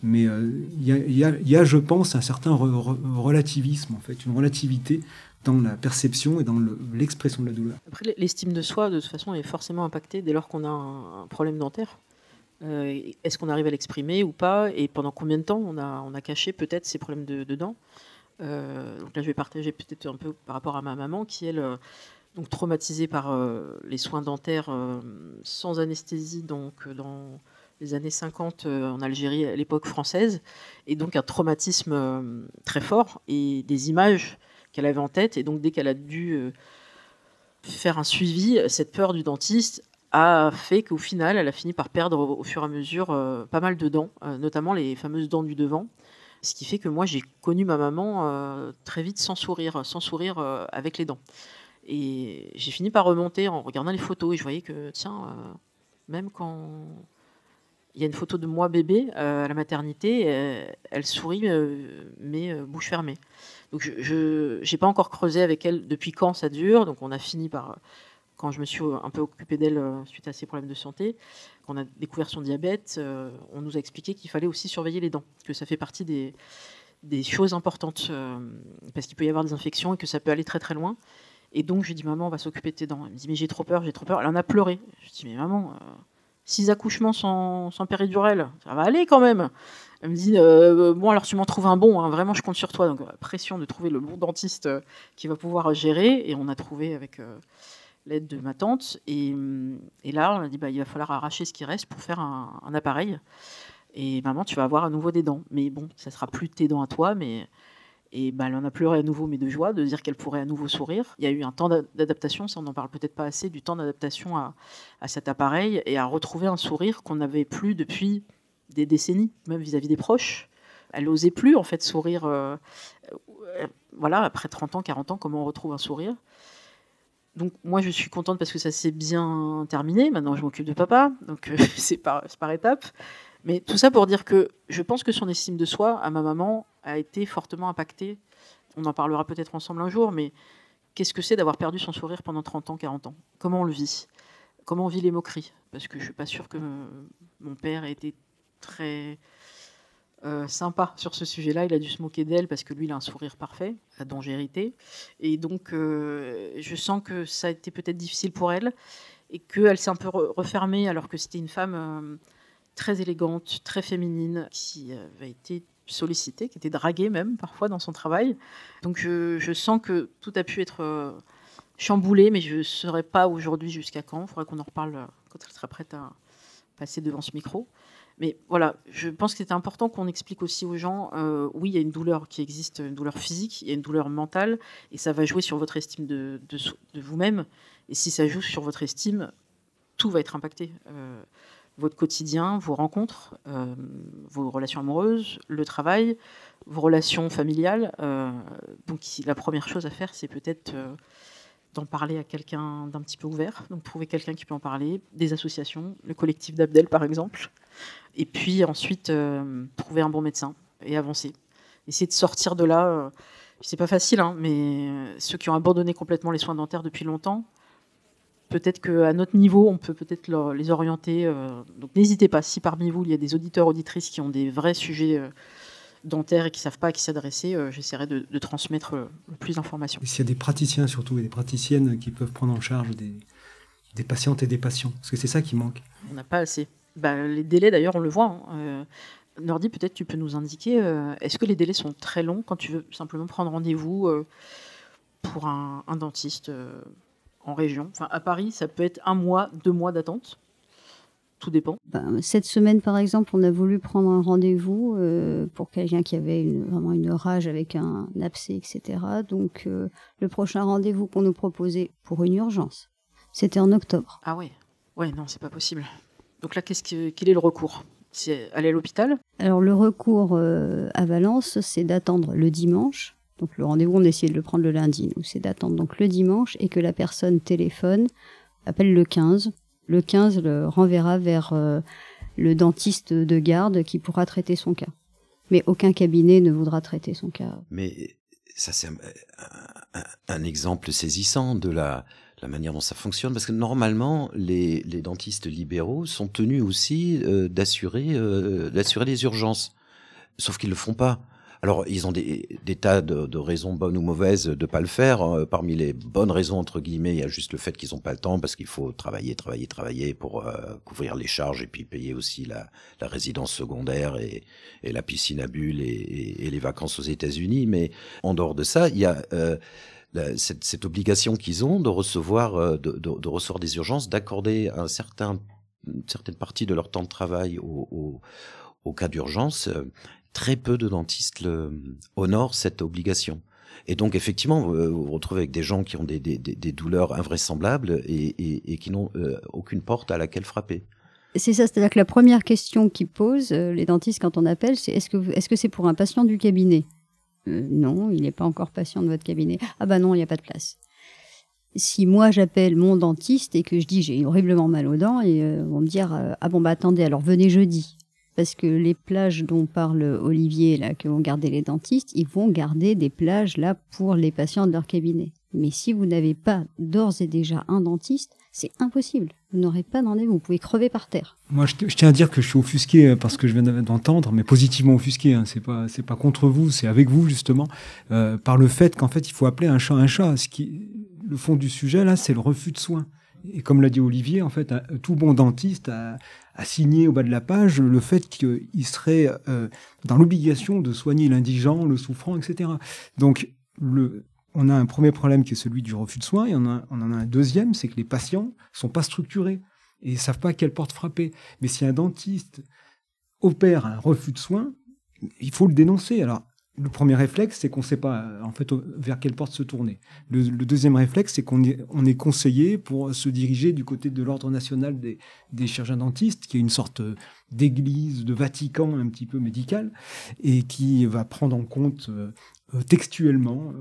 Speaker 3: mais euh, il y, a, y, y, a, je pense, un certain re, re, relativisme, en fait, une relativité dans la perception et dans l'expression de la douleur.
Speaker 1: Après, l'estime de soi, de toute façon, est forcément impactée dès lors qu'on a un, problème dentaire. Euh, Est-ce qu'on arrive à l'exprimer ou pas? Et pendant combien de temps on a, on a caché peut-être ces problèmes de, de dents? euh, Donc là, je vais partager peut-être un peu par rapport à ma maman qui, elle, euh, donc traumatisée par euh, les soins dentaires euh, sans anesthésie, donc dans les années 50 en Algérie, à l'époque française, et donc un traumatisme très fort et des images qu'elle avait en tête. Et donc, dès qu'elle a dû euh, faire un suivi, cette peur du dentiste a fait qu'au final, elle a fini par perdre au, fur et à mesure euh, pas mal de dents, euh, notamment les fameuses dents du devant. Ce qui fait que moi, j'ai connu ma maman euh, très vite sans sourire, sans sourire euh, avec les dents. Et j'ai fini par remonter en regardant les photos et je voyais que, tiens, euh, même quand il y a une photo de moi bébé à la maternité, elle sourit, mais bouche fermée. Donc je n'ai pas encore creusé avec elle depuis quand ça dure. Donc on a fini par, quand je me suis un peu occupée d'elle suite à ses problèmes de santé, qu'on a découvert son diabète, euh, on nous a expliqué qu'il fallait aussi surveiller les dents, que ça fait partie des, choses importantes, euh, parce qu'il peut y avoir des infections et que ça peut aller très très loin. Et donc je lui dis maman, on va s'occuper de tes dents. Elle me dit mais j'ai trop peur, j'ai trop peur. Elle en a pleuré. Je dis mais maman, euh, six accouchements sans, sans péridurelle, ça va aller quand même. Elle me dit euh, Bon, alors tu m'en trouves un bon, hein, vraiment, je compte sur toi. Donc, pression de trouver le bon dentiste euh, qui va pouvoir gérer. Et on a trouvé avec euh, l'aide de ma tante. Et, et, là, on a dit bah, Il va falloir arracher ce qui reste pour faire un, appareil. Et maman, tu vas avoir à nouveau des dents. Mais bon, ça sera plus tes dents à toi. Mais... Et bah, elle en a pleuré à nouveau, mais de joie, de dire qu'elle pourrait à nouveau sourire. Il y a eu un temps d'adaptation, ça on n'en parle peut-être pas assez, du temps d'adaptation à, à cet appareil et à retrouver un sourire qu'on n'avait plus depuis des décennies, même vis-à-vis -vis des proches. Elle n'osait plus en fait sourire. Euh, euh, voilà, après 30 ans, 40 ans, comment on retrouve un sourire donc moi je suis contente parce que ça s'est bien terminé. Maintenant je m'occupe de papa, donc euh, [LAUGHS] c'est par, étapes. Mais tout ça pour dire que je pense que son estime de soi à ma maman a été fortement impactée. On en parlera peut-être ensemble un jour, mais qu'est-ce que c'est d'avoir perdu son sourire pendant 30 ans, 40 ans? Comment on le vit? Comment on vit les moqueries? Parce que je suis pas sûre que mon père ait été très euh, sympa sur ce sujet-là. Il a dû se moquer d'elle parce que lui, il a un sourire parfait, dont j'ai hérité. Et donc, euh, je sens que ça a été peut-être difficile pour elle et qu'elle s'est un peu refermée alors que c'était une femme euh, très élégante, très féminine, qui avait été sollicitée, qui était draguée même parfois dans son travail. Donc, je, sens que tout a pu être chamboulé, mais je ne saurais pas aujourd'hui jusqu'à quand. Il faudrait qu'on en reparle quand elle sera prête à passer devant ce micro. Mais voilà, je pense que c'est important qu'on explique aussi aux gens, euh, oui, il y a une douleur qui existe, une douleur physique, il y a une douleur mentale, et ça va jouer sur votre estime de, vous-même. Et si ça joue sur votre estime, tout va être impacté. Euh, votre quotidien, vos rencontres, euh, vos relations amoureuses, le travail, vos relations familiales. Donc la première chose à faire, c'est peut-être d'en parler à quelqu'un d'un petit peu ouvert, donc trouver quelqu'un qui peut en parler, des associations, le collectif d'Abdel par exemple, et puis ensuite euh, trouver un bon médecin et avancer. Essayer de sortir de là, euh, c'est pas facile, hein, mais ceux qui ont abandonné complètement les soins dentaires depuis longtemps, peut-être qu'à notre niveau, on peut peut-être les orienter. Euh, donc n'hésitez pas, si parmi vous, il y a des auditeurs, auditrices qui ont des vrais sujets euh, dentaires et qui ne savent pas à qui s'adresser, euh, j'essaierai de, de, transmettre le, le plus d'informations.
Speaker 3: S'il y a des praticiens surtout et des praticiennes qui peuvent prendre en charge des, des patientes et des patients, parce que c'est ça qui manque.
Speaker 1: On n'a pas assez. Bah, les délais, d'ailleurs, on le voit. Hein. Euh, Nordi, peut-être tu peux nous indiquer, euh, est-ce que les délais sont très longs quand tu veux simplement prendre rendez-vous euh, pour un, dentiste en région? Enfin, à Paris, ça peut être un mois, deux mois d'attente. Tout dépend.
Speaker 4: Ben, cette semaine, par exemple, on a voulu prendre un rendez-vous euh, pour quelqu'un qui avait vraiment une rage avec un abcès, etc. Donc, euh, le prochain rendez-vous qu'on nous proposait pour une urgence, c'était en octobre.
Speaker 1: Ah ouais, ouais, non, c'est pas possible. Donc là, qu'est-ce que, quel est le recours? C'est aller à l'hôpital?
Speaker 4: Alors, le recours euh, à Valence, c'est d'attendre le dimanche. Donc, le rendez-vous, on essayait de le prendre le lundi. Donc, c'est d'attendre donc le dimanche et que la personne téléphone, appelle le 15 le 15 le renverra vers euh, le dentiste de garde qui pourra traiter son cas. Mais aucun cabinet ne voudra traiter son cas.
Speaker 2: Mais ça, c'est un, exemple saisissant de la, manière dont ça fonctionne, parce que normalement, les, dentistes libéraux sont tenus aussi euh, d'assurer euh, d'assurer les urgences. Sauf qu'ils ne le font pas. Alors, ils ont des, tas de, raisons bonnes ou mauvaises de pas le faire. Euh, parmi les bonnes raisons entre guillemets, il y a juste le fait qu'ils n'ont pas le temps parce qu'il faut travailler, travailler, travailler pour euh, couvrir les charges et puis payer aussi la, résidence secondaire et, la piscine à bulles et, les vacances aux États-Unis. Mais en dehors de ça, il y a euh, cette, obligation qu'ils ont de recevoir, de, recevoir des urgences, d'accorder un certain, une certaine partie de leur temps de travail au cas d'urgence très peu de dentistes honorent cette obligation. Et donc, effectivement, vous vous retrouvez avec des gens qui ont des, douleurs invraisemblables et, qui n'ont euh, aucune porte à laquelle frapper.
Speaker 4: C'est ça, c'est-à-dire que la première question qu'ils posent, euh, les dentistes, quand on appelle, c'est est-ce que est-ce que c'est pour un patient du cabinet? Euh, Non, il n'est pas encore patient de votre cabinet. Ah bah non, il n'y a pas de place. Si moi j'appelle mon dentiste et que je dis j'ai horriblement mal aux dents, et vont me dire ah bon bah attendez alors venez jeudi parce que les plages dont parle Olivier, là, que vont garder les dentistes, ils vont garder des plages là pour les patients de leur cabinet. Mais si vous n'avez pas d'ores et déjà un dentiste, c'est impossible. Vous n'aurez pas d'en vous pouvez crever par terre.
Speaker 3: Moi, je, tiens à dire que je suis offusqué euh, parce que je viens d'entendre, mais positivement offusqué. Hein. C'est pas, c'est pas contre vous, c'est avec vous justement, euh, par le fait qu'en fait, il faut appeler un chat un chat. Ce qui, le fond du sujet là, c'est le refus de soins. Et comme l'a dit Olivier, en fait, tout bon dentiste a, signé au bas de la page le fait qu'il serait euh, dans l'obligation de soigner l'indigent, le souffrant, etc. Donc, on a un premier problème qui est celui du refus de soins, et on, en a un deuxième, c'est que les patients sont pas structurés et ne savent pas quelle porte frapper. Mais si un dentiste opère un refus de soins, il faut le dénoncer. Alors, le premier réflexe, c'est qu'on ne sait pas euh, en fait vers quelle porte se tourner. Le, deuxième réflexe, c'est qu'on est, on est conseillé pour se diriger du côté de l'ordre national des, chirurgiens dentistes, qui est une sorte d'église, de Vatican un petit peu médical, et qui va prendre en compte euh, euh, textuellement,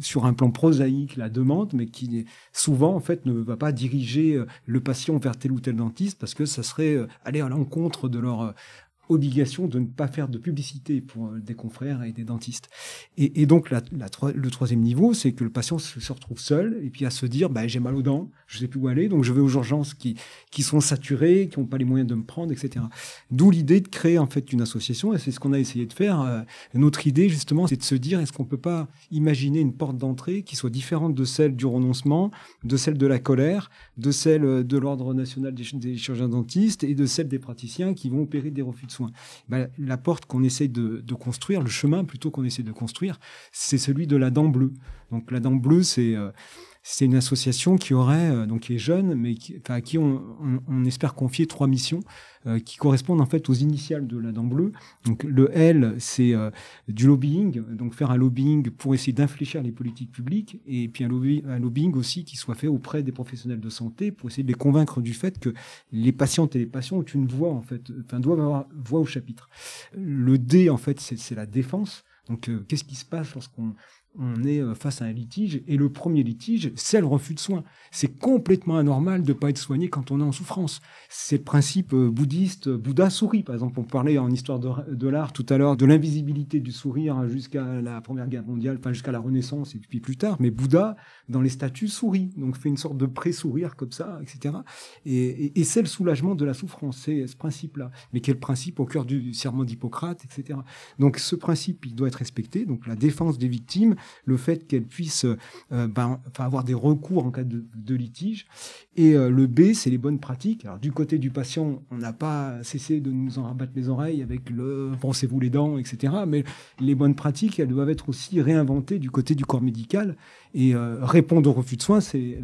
Speaker 3: sur un plan prosaïque, la demande, mais qui souvent en fait ne va pas diriger le patient vers tel ou tel dentiste parce que ça serait aller à l'encontre de leur obligation de ne pas faire de publicité pour euh, des confrères et des dentistes. Et, donc le troisième niveau, c'est que le patient se, retrouve seul et puis à se dire bah, j'ai mal aux dents, je sais plus où aller, donc je vais aux urgences qui, sont saturées, qui n'ont pas les moyens de me prendre, etc. D'où l'idée de créer en fait une association et c'est ce qu'on a essayé de faire. Euh, notre idée justement, c'est de se dire est-ce qu'on peut pas imaginer une porte d'entrée qui soit différente de celle du renoncement, de celle de la colère, de celle euh, de l'ordre national des, chirurgiens dentistes et de celle des praticiens qui vont opérer des refus de bah, la porte qu'on essaye de, construire, le chemin plutôt qu'on essaie de construire, c'est celui de la dent bleue. Donc la dent bleue, c'est euh, c'est une association qui aurait, euh, donc qui est jeune, mais qui, à qui on, espère confier trois missions euh, qui correspondent en fait aux initiales de la dent bleue. Donc le L, c'est euh, du lobbying, donc faire un lobbying pour essayer d'infléchir les politiques publiques, et puis un, lobbying aussi qui soit fait auprès des professionnels de santé pour essayer de les convaincre du fait que les patientes et les patients ont une voix en fait, enfin doivent avoir voix au chapitre. Le D en fait, c'est la défense. Donc, qu'est-ce qui se passe lorsqu'on on est euh, face à un litige, et le premier litige, c'est le refus de soins. C'est complètement anormal de ne pas être soigné quand on est en souffrance. C'est le principe euh, bouddhiste, Bouddha sourit, par exemple. On parlait en histoire de, l'art tout à l'heure de l'invisibilité du sourire jusqu'à la Première Guerre mondiale, enfin jusqu'à la Renaissance et puis plus tard, mais Bouddha, dans les statues, sourit, donc fait une sorte de pré-sourire comme ça, etc. Et, c'est le soulagement de la souffrance, c'est ce principe-là, mais le principe au cœur du serment d'Hippocrate, etc. Donc ce principe, il doit être respecté, donc la défense des victimes, le fait qu'elles puissent euh, ben, avoir des recours en cas de, litige. Et euh, le B, c'est les bonnes pratiques. Alors du côté du patient, on n'a pas cessé de nous en rabattre les oreilles avec le pensez-vous les dents, etc. Mais les bonnes pratiques, elles doivent être aussi réinventées du côté du corps médical. Et euh, répondre au refus de soins,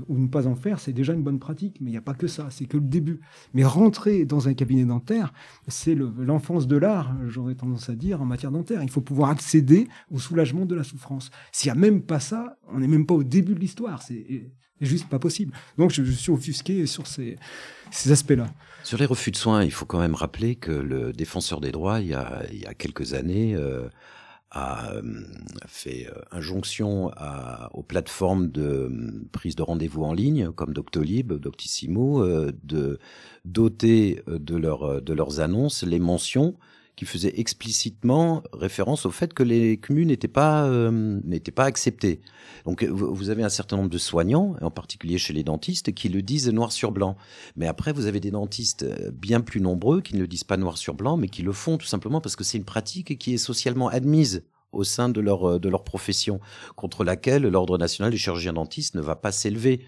Speaker 3: ou ne pas en faire, c'est déjà une bonne pratique. Mais il n'y a pas que ça, c'est que le début. Mais rentrer dans un cabinet dentaire, c'est l'enfance de l'art, j'aurais tendance à dire, en matière dentaire. Il faut pouvoir accéder au soulagement de la souffrance. S'il n'y a même pas ça, on n'est même pas au début de l'histoire. C'est juste pas possible. Donc je, suis offusqué sur ces, aspects-là.
Speaker 2: Sur les refus de soins, il faut quand même rappeler que le défenseur des droits, il y a, il y a quelques années, euh, a euh, fait euh, injonction aux plateformes de euh, prise de rendez-vous en ligne comme Doctolib, Doctissimo, de doter de, de leurs annonces les mentions qui faisaient explicitement référence au fait que les CMU n'étaient pas, n'étaient pas acceptés. Donc vous avez un certain nombre de soignants, en particulier chez les dentistes, qui le disent noir sur blanc. Mais après, vous avez des dentistes bien plus nombreux qui ne le disent pas noir sur blanc, mais qui le font tout simplement parce que c'est une pratique qui est socialement admise au sein de leur, de leur profession, contre laquelle l'Ordre national des chirurgiens dentistes ne va pas s'élever.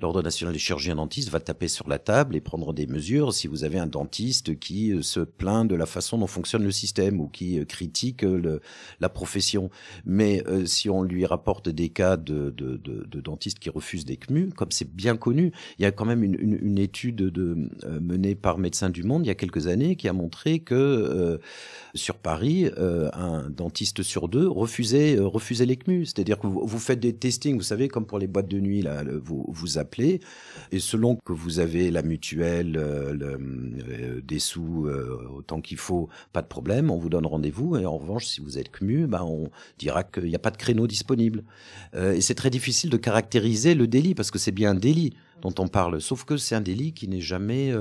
Speaker 2: L'Ordre national des chirurgiens dentistes va taper sur la table et prendre des mesures si vous avez un dentiste qui euh, se plaint de la façon dont fonctionne le système ou qui euh, critique euh, la profession. Mais si on lui rapporte des cas de, de, de, de dentistes qui refusent des CMU, comme c'est bien connu, il y a quand même une, étude de, menée par Médecins du Monde il y a quelques années qui a montré que sur Paris, un dentiste sur deux, refuser, euh, refuser l'ECMU. C'est-à-dire que vous, vous, faites des testings, vous savez, comme pour les boîtes de nuit, là, vous vous et selon que vous avez la mutuelle, euh, euh, des sous autant qu'il faut, pas de problème, on vous donne rendez-vous, et en revanche, si vous êtes CMU, bah, on dira qu'il n'y a pas de créneau disponible. et c'est très difficile de caractériser le délit, parce que c'est bien un délit dont on parle, sauf que c'est un délit qui n'est jamais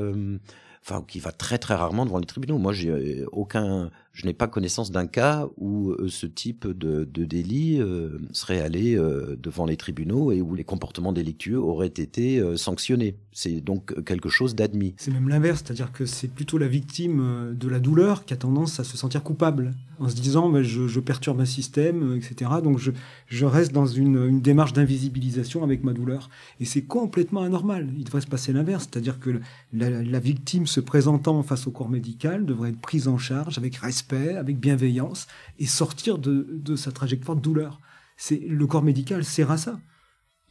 Speaker 2: enfin qui va très très rarement devant les tribunaux. Moi, j'ai aucun, je n'ai pas connaissance d'un cas où euh, ce type de, délit euh, serait allé euh, devant les tribunaux et où les comportements délictueux auraient été sanctionnés. C'est donc quelque chose d'admis.
Speaker 3: C'est même l'inverse, c'est-à-dire que c'est plutôt la victime de la douleur qui a tendance à se sentir coupable en se disant mais je, perturbe un système, etc. Donc je, reste dans une, démarche d'invisibilisation avec ma douleur. Et c'est complètement anormal. Il devrait se passer l'inverse, c'est-à-dire que la victime se présentant face au corps médical devrait être prise en charge avec respect avec bienveillance, et sortir de, sa trajectoire de douleur. C'est le corps médical sert à ça.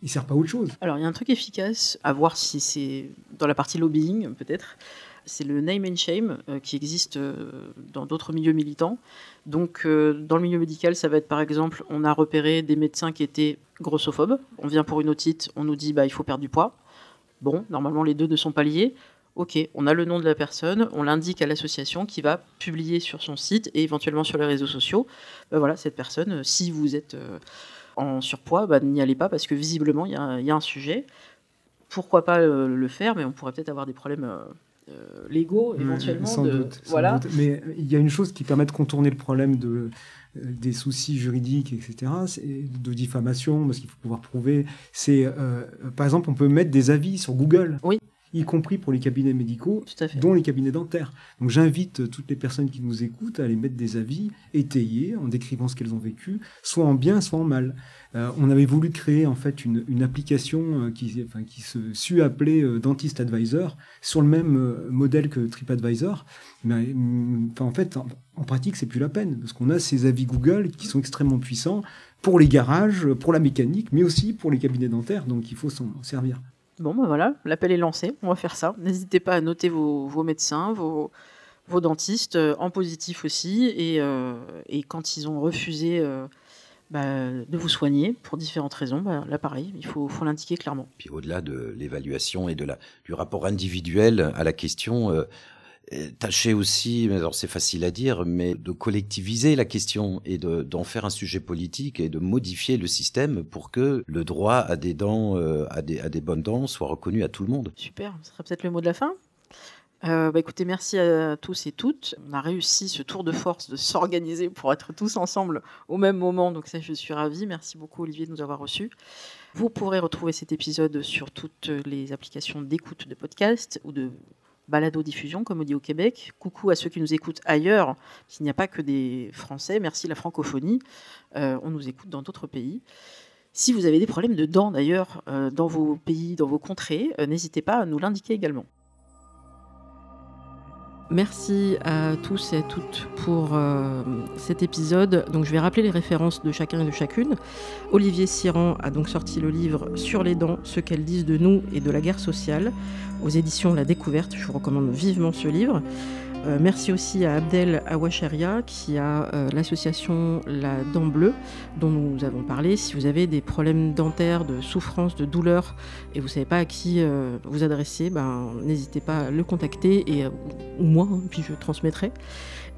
Speaker 3: Il sert pas à autre chose.
Speaker 1: Alors il y a un truc efficace à voir si c'est dans la partie lobbying peut-être. C'est le name and shame euh, qui existe euh, dans d'autres milieux militants. Donc euh, dans le milieu médical, ça va être par exemple, on a repéré des médecins qui étaient grossophobes. On vient pour une otite, on nous dit bah il faut perdre du poids. Bon, normalement les deux ne sont pas liés. Ok, on a le nom de la personne, on l'indique à l'association qui va publier sur son site et éventuellement sur les réseaux sociaux. Ben voilà, cette personne, euh, si vous êtes euh, en surpoids, ben, n'y allez pas parce que visiblement il y, a un sujet. Pourquoi pas euh, le faire, mais on pourrait peut-être avoir des problèmes légaux éventuellement.
Speaker 3: Sans, doute, voilà. Mais il y a une chose qui permet de contourner le problème de des soucis juridiques, etc., de diffamation, parce qu'il faut pouvoir prouver. C'est, par exemple, on peut mettre des avis sur Google.
Speaker 1: Oui
Speaker 3: y compris pour les cabinets médicaux, dont les cabinets dentaires. Donc j'invite toutes les personnes qui nous écoutent à aller mettre des avis étayés en décrivant ce qu'elles ont vécu, soit en bien, soit en mal. Euh, on avait voulu créer en fait une, application euh, qui, enfin, qui se sut appeler euh, Dentist Advisor sur le même modèle que TripAdvisor. Mais mm, en fait, en, en pratique, c'est plus la peine parce qu'on a ces avis Google qui sont extrêmement puissants pour les garages, pour la mécanique, mais aussi pour les cabinets dentaires. Donc il faut s'en servir.
Speaker 1: Bon, ben voilà, l'appel est lancé, on va faire ça. N'hésitez pas à noter vos, médecins, vos, dentistes, euh, en positif aussi, et, euh, quand ils ont refusé euh, bah, de vous soigner pour différentes raisons, bah, là pareil, il faut, faut l'indiquer clairement.
Speaker 2: Puis au-delà de l'évaluation et de la, du rapport individuel à la question, tâcher aussi, alors c'est facile à dire, mais de collectiviser la question et d'en faire un sujet politique et de modifier le système pour que le droit à des dents, euh, à, des, à des bonnes dents soit reconnu à tout le monde.
Speaker 1: Super, ce sera peut-être le mot de la fin. Euh, bah écoutez, merci à tous et toutes. On a réussi ce tour de force de s'organiser pour être tous ensemble au même moment. Donc ça, je suis ravie. Merci beaucoup Olivier de nous avoir reçus. Vous pourrez retrouver cet épisode sur toutes les applications d'écoute de podcast ou de balado-diffusion, comme on dit au Québec. Coucou à ceux qui nous écoutent ailleurs, s'il n'y a pas que des Français. Merci la francophonie. Euh, on nous écoute dans d'autres pays. Si vous avez des problèmes de dents d'ailleurs euh, dans vos pays, dans vos contrées, euh, n'hésitez pas à nous l'indiquer également. Merci à tous et à toutes pour euh, cet épisode. Donc, je vais rappeler les références de chacun et de chacune. Olivier Siran a donc sorti le livre Sur les dents, ce qu'elles disent de nous et de la guerre sociale aux éditions La Découverte. Je vous recommande vivement ce livre. Euh, merci aussi à Abdel Awacharia qui a euh, l'association La Dent Bleue dont nous avons parlé. Si vous avez des problèmes dentaires, de souffrance, de douleur et vous ne savez pas à qui euh, vous adresser, ben, n'hésitez pas à le contacter et, ou moi, hein, puis je transmettrai.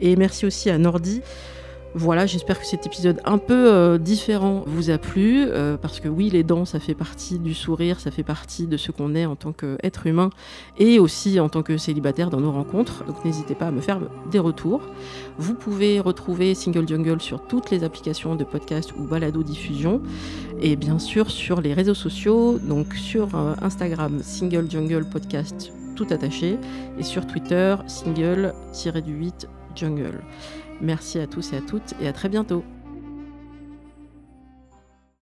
Speaker 1: Et merci aussi à Nordi voilà, j'espère que cet épisode un peu euh, différent vous a plu, euh, parce que oui, les dents, ça fait partie du sourire, ça fait partie de ce qu'on est en tant qu'être humain, et aussi en tant que célibataire dans nos rencontres, donc n'hésitez pas à me faire des retours. Vous pouvez retrouver Single Jungle sur toutes les applications de podcast ou balado diffusion, et bien sûr sur les réseaux sociaux, donc sur euh, Instagram Single Jungle Podcast tout attaché, et sur Twitter Single-du-8 Jungle. Merci à tous et à toutes et à très bientôt.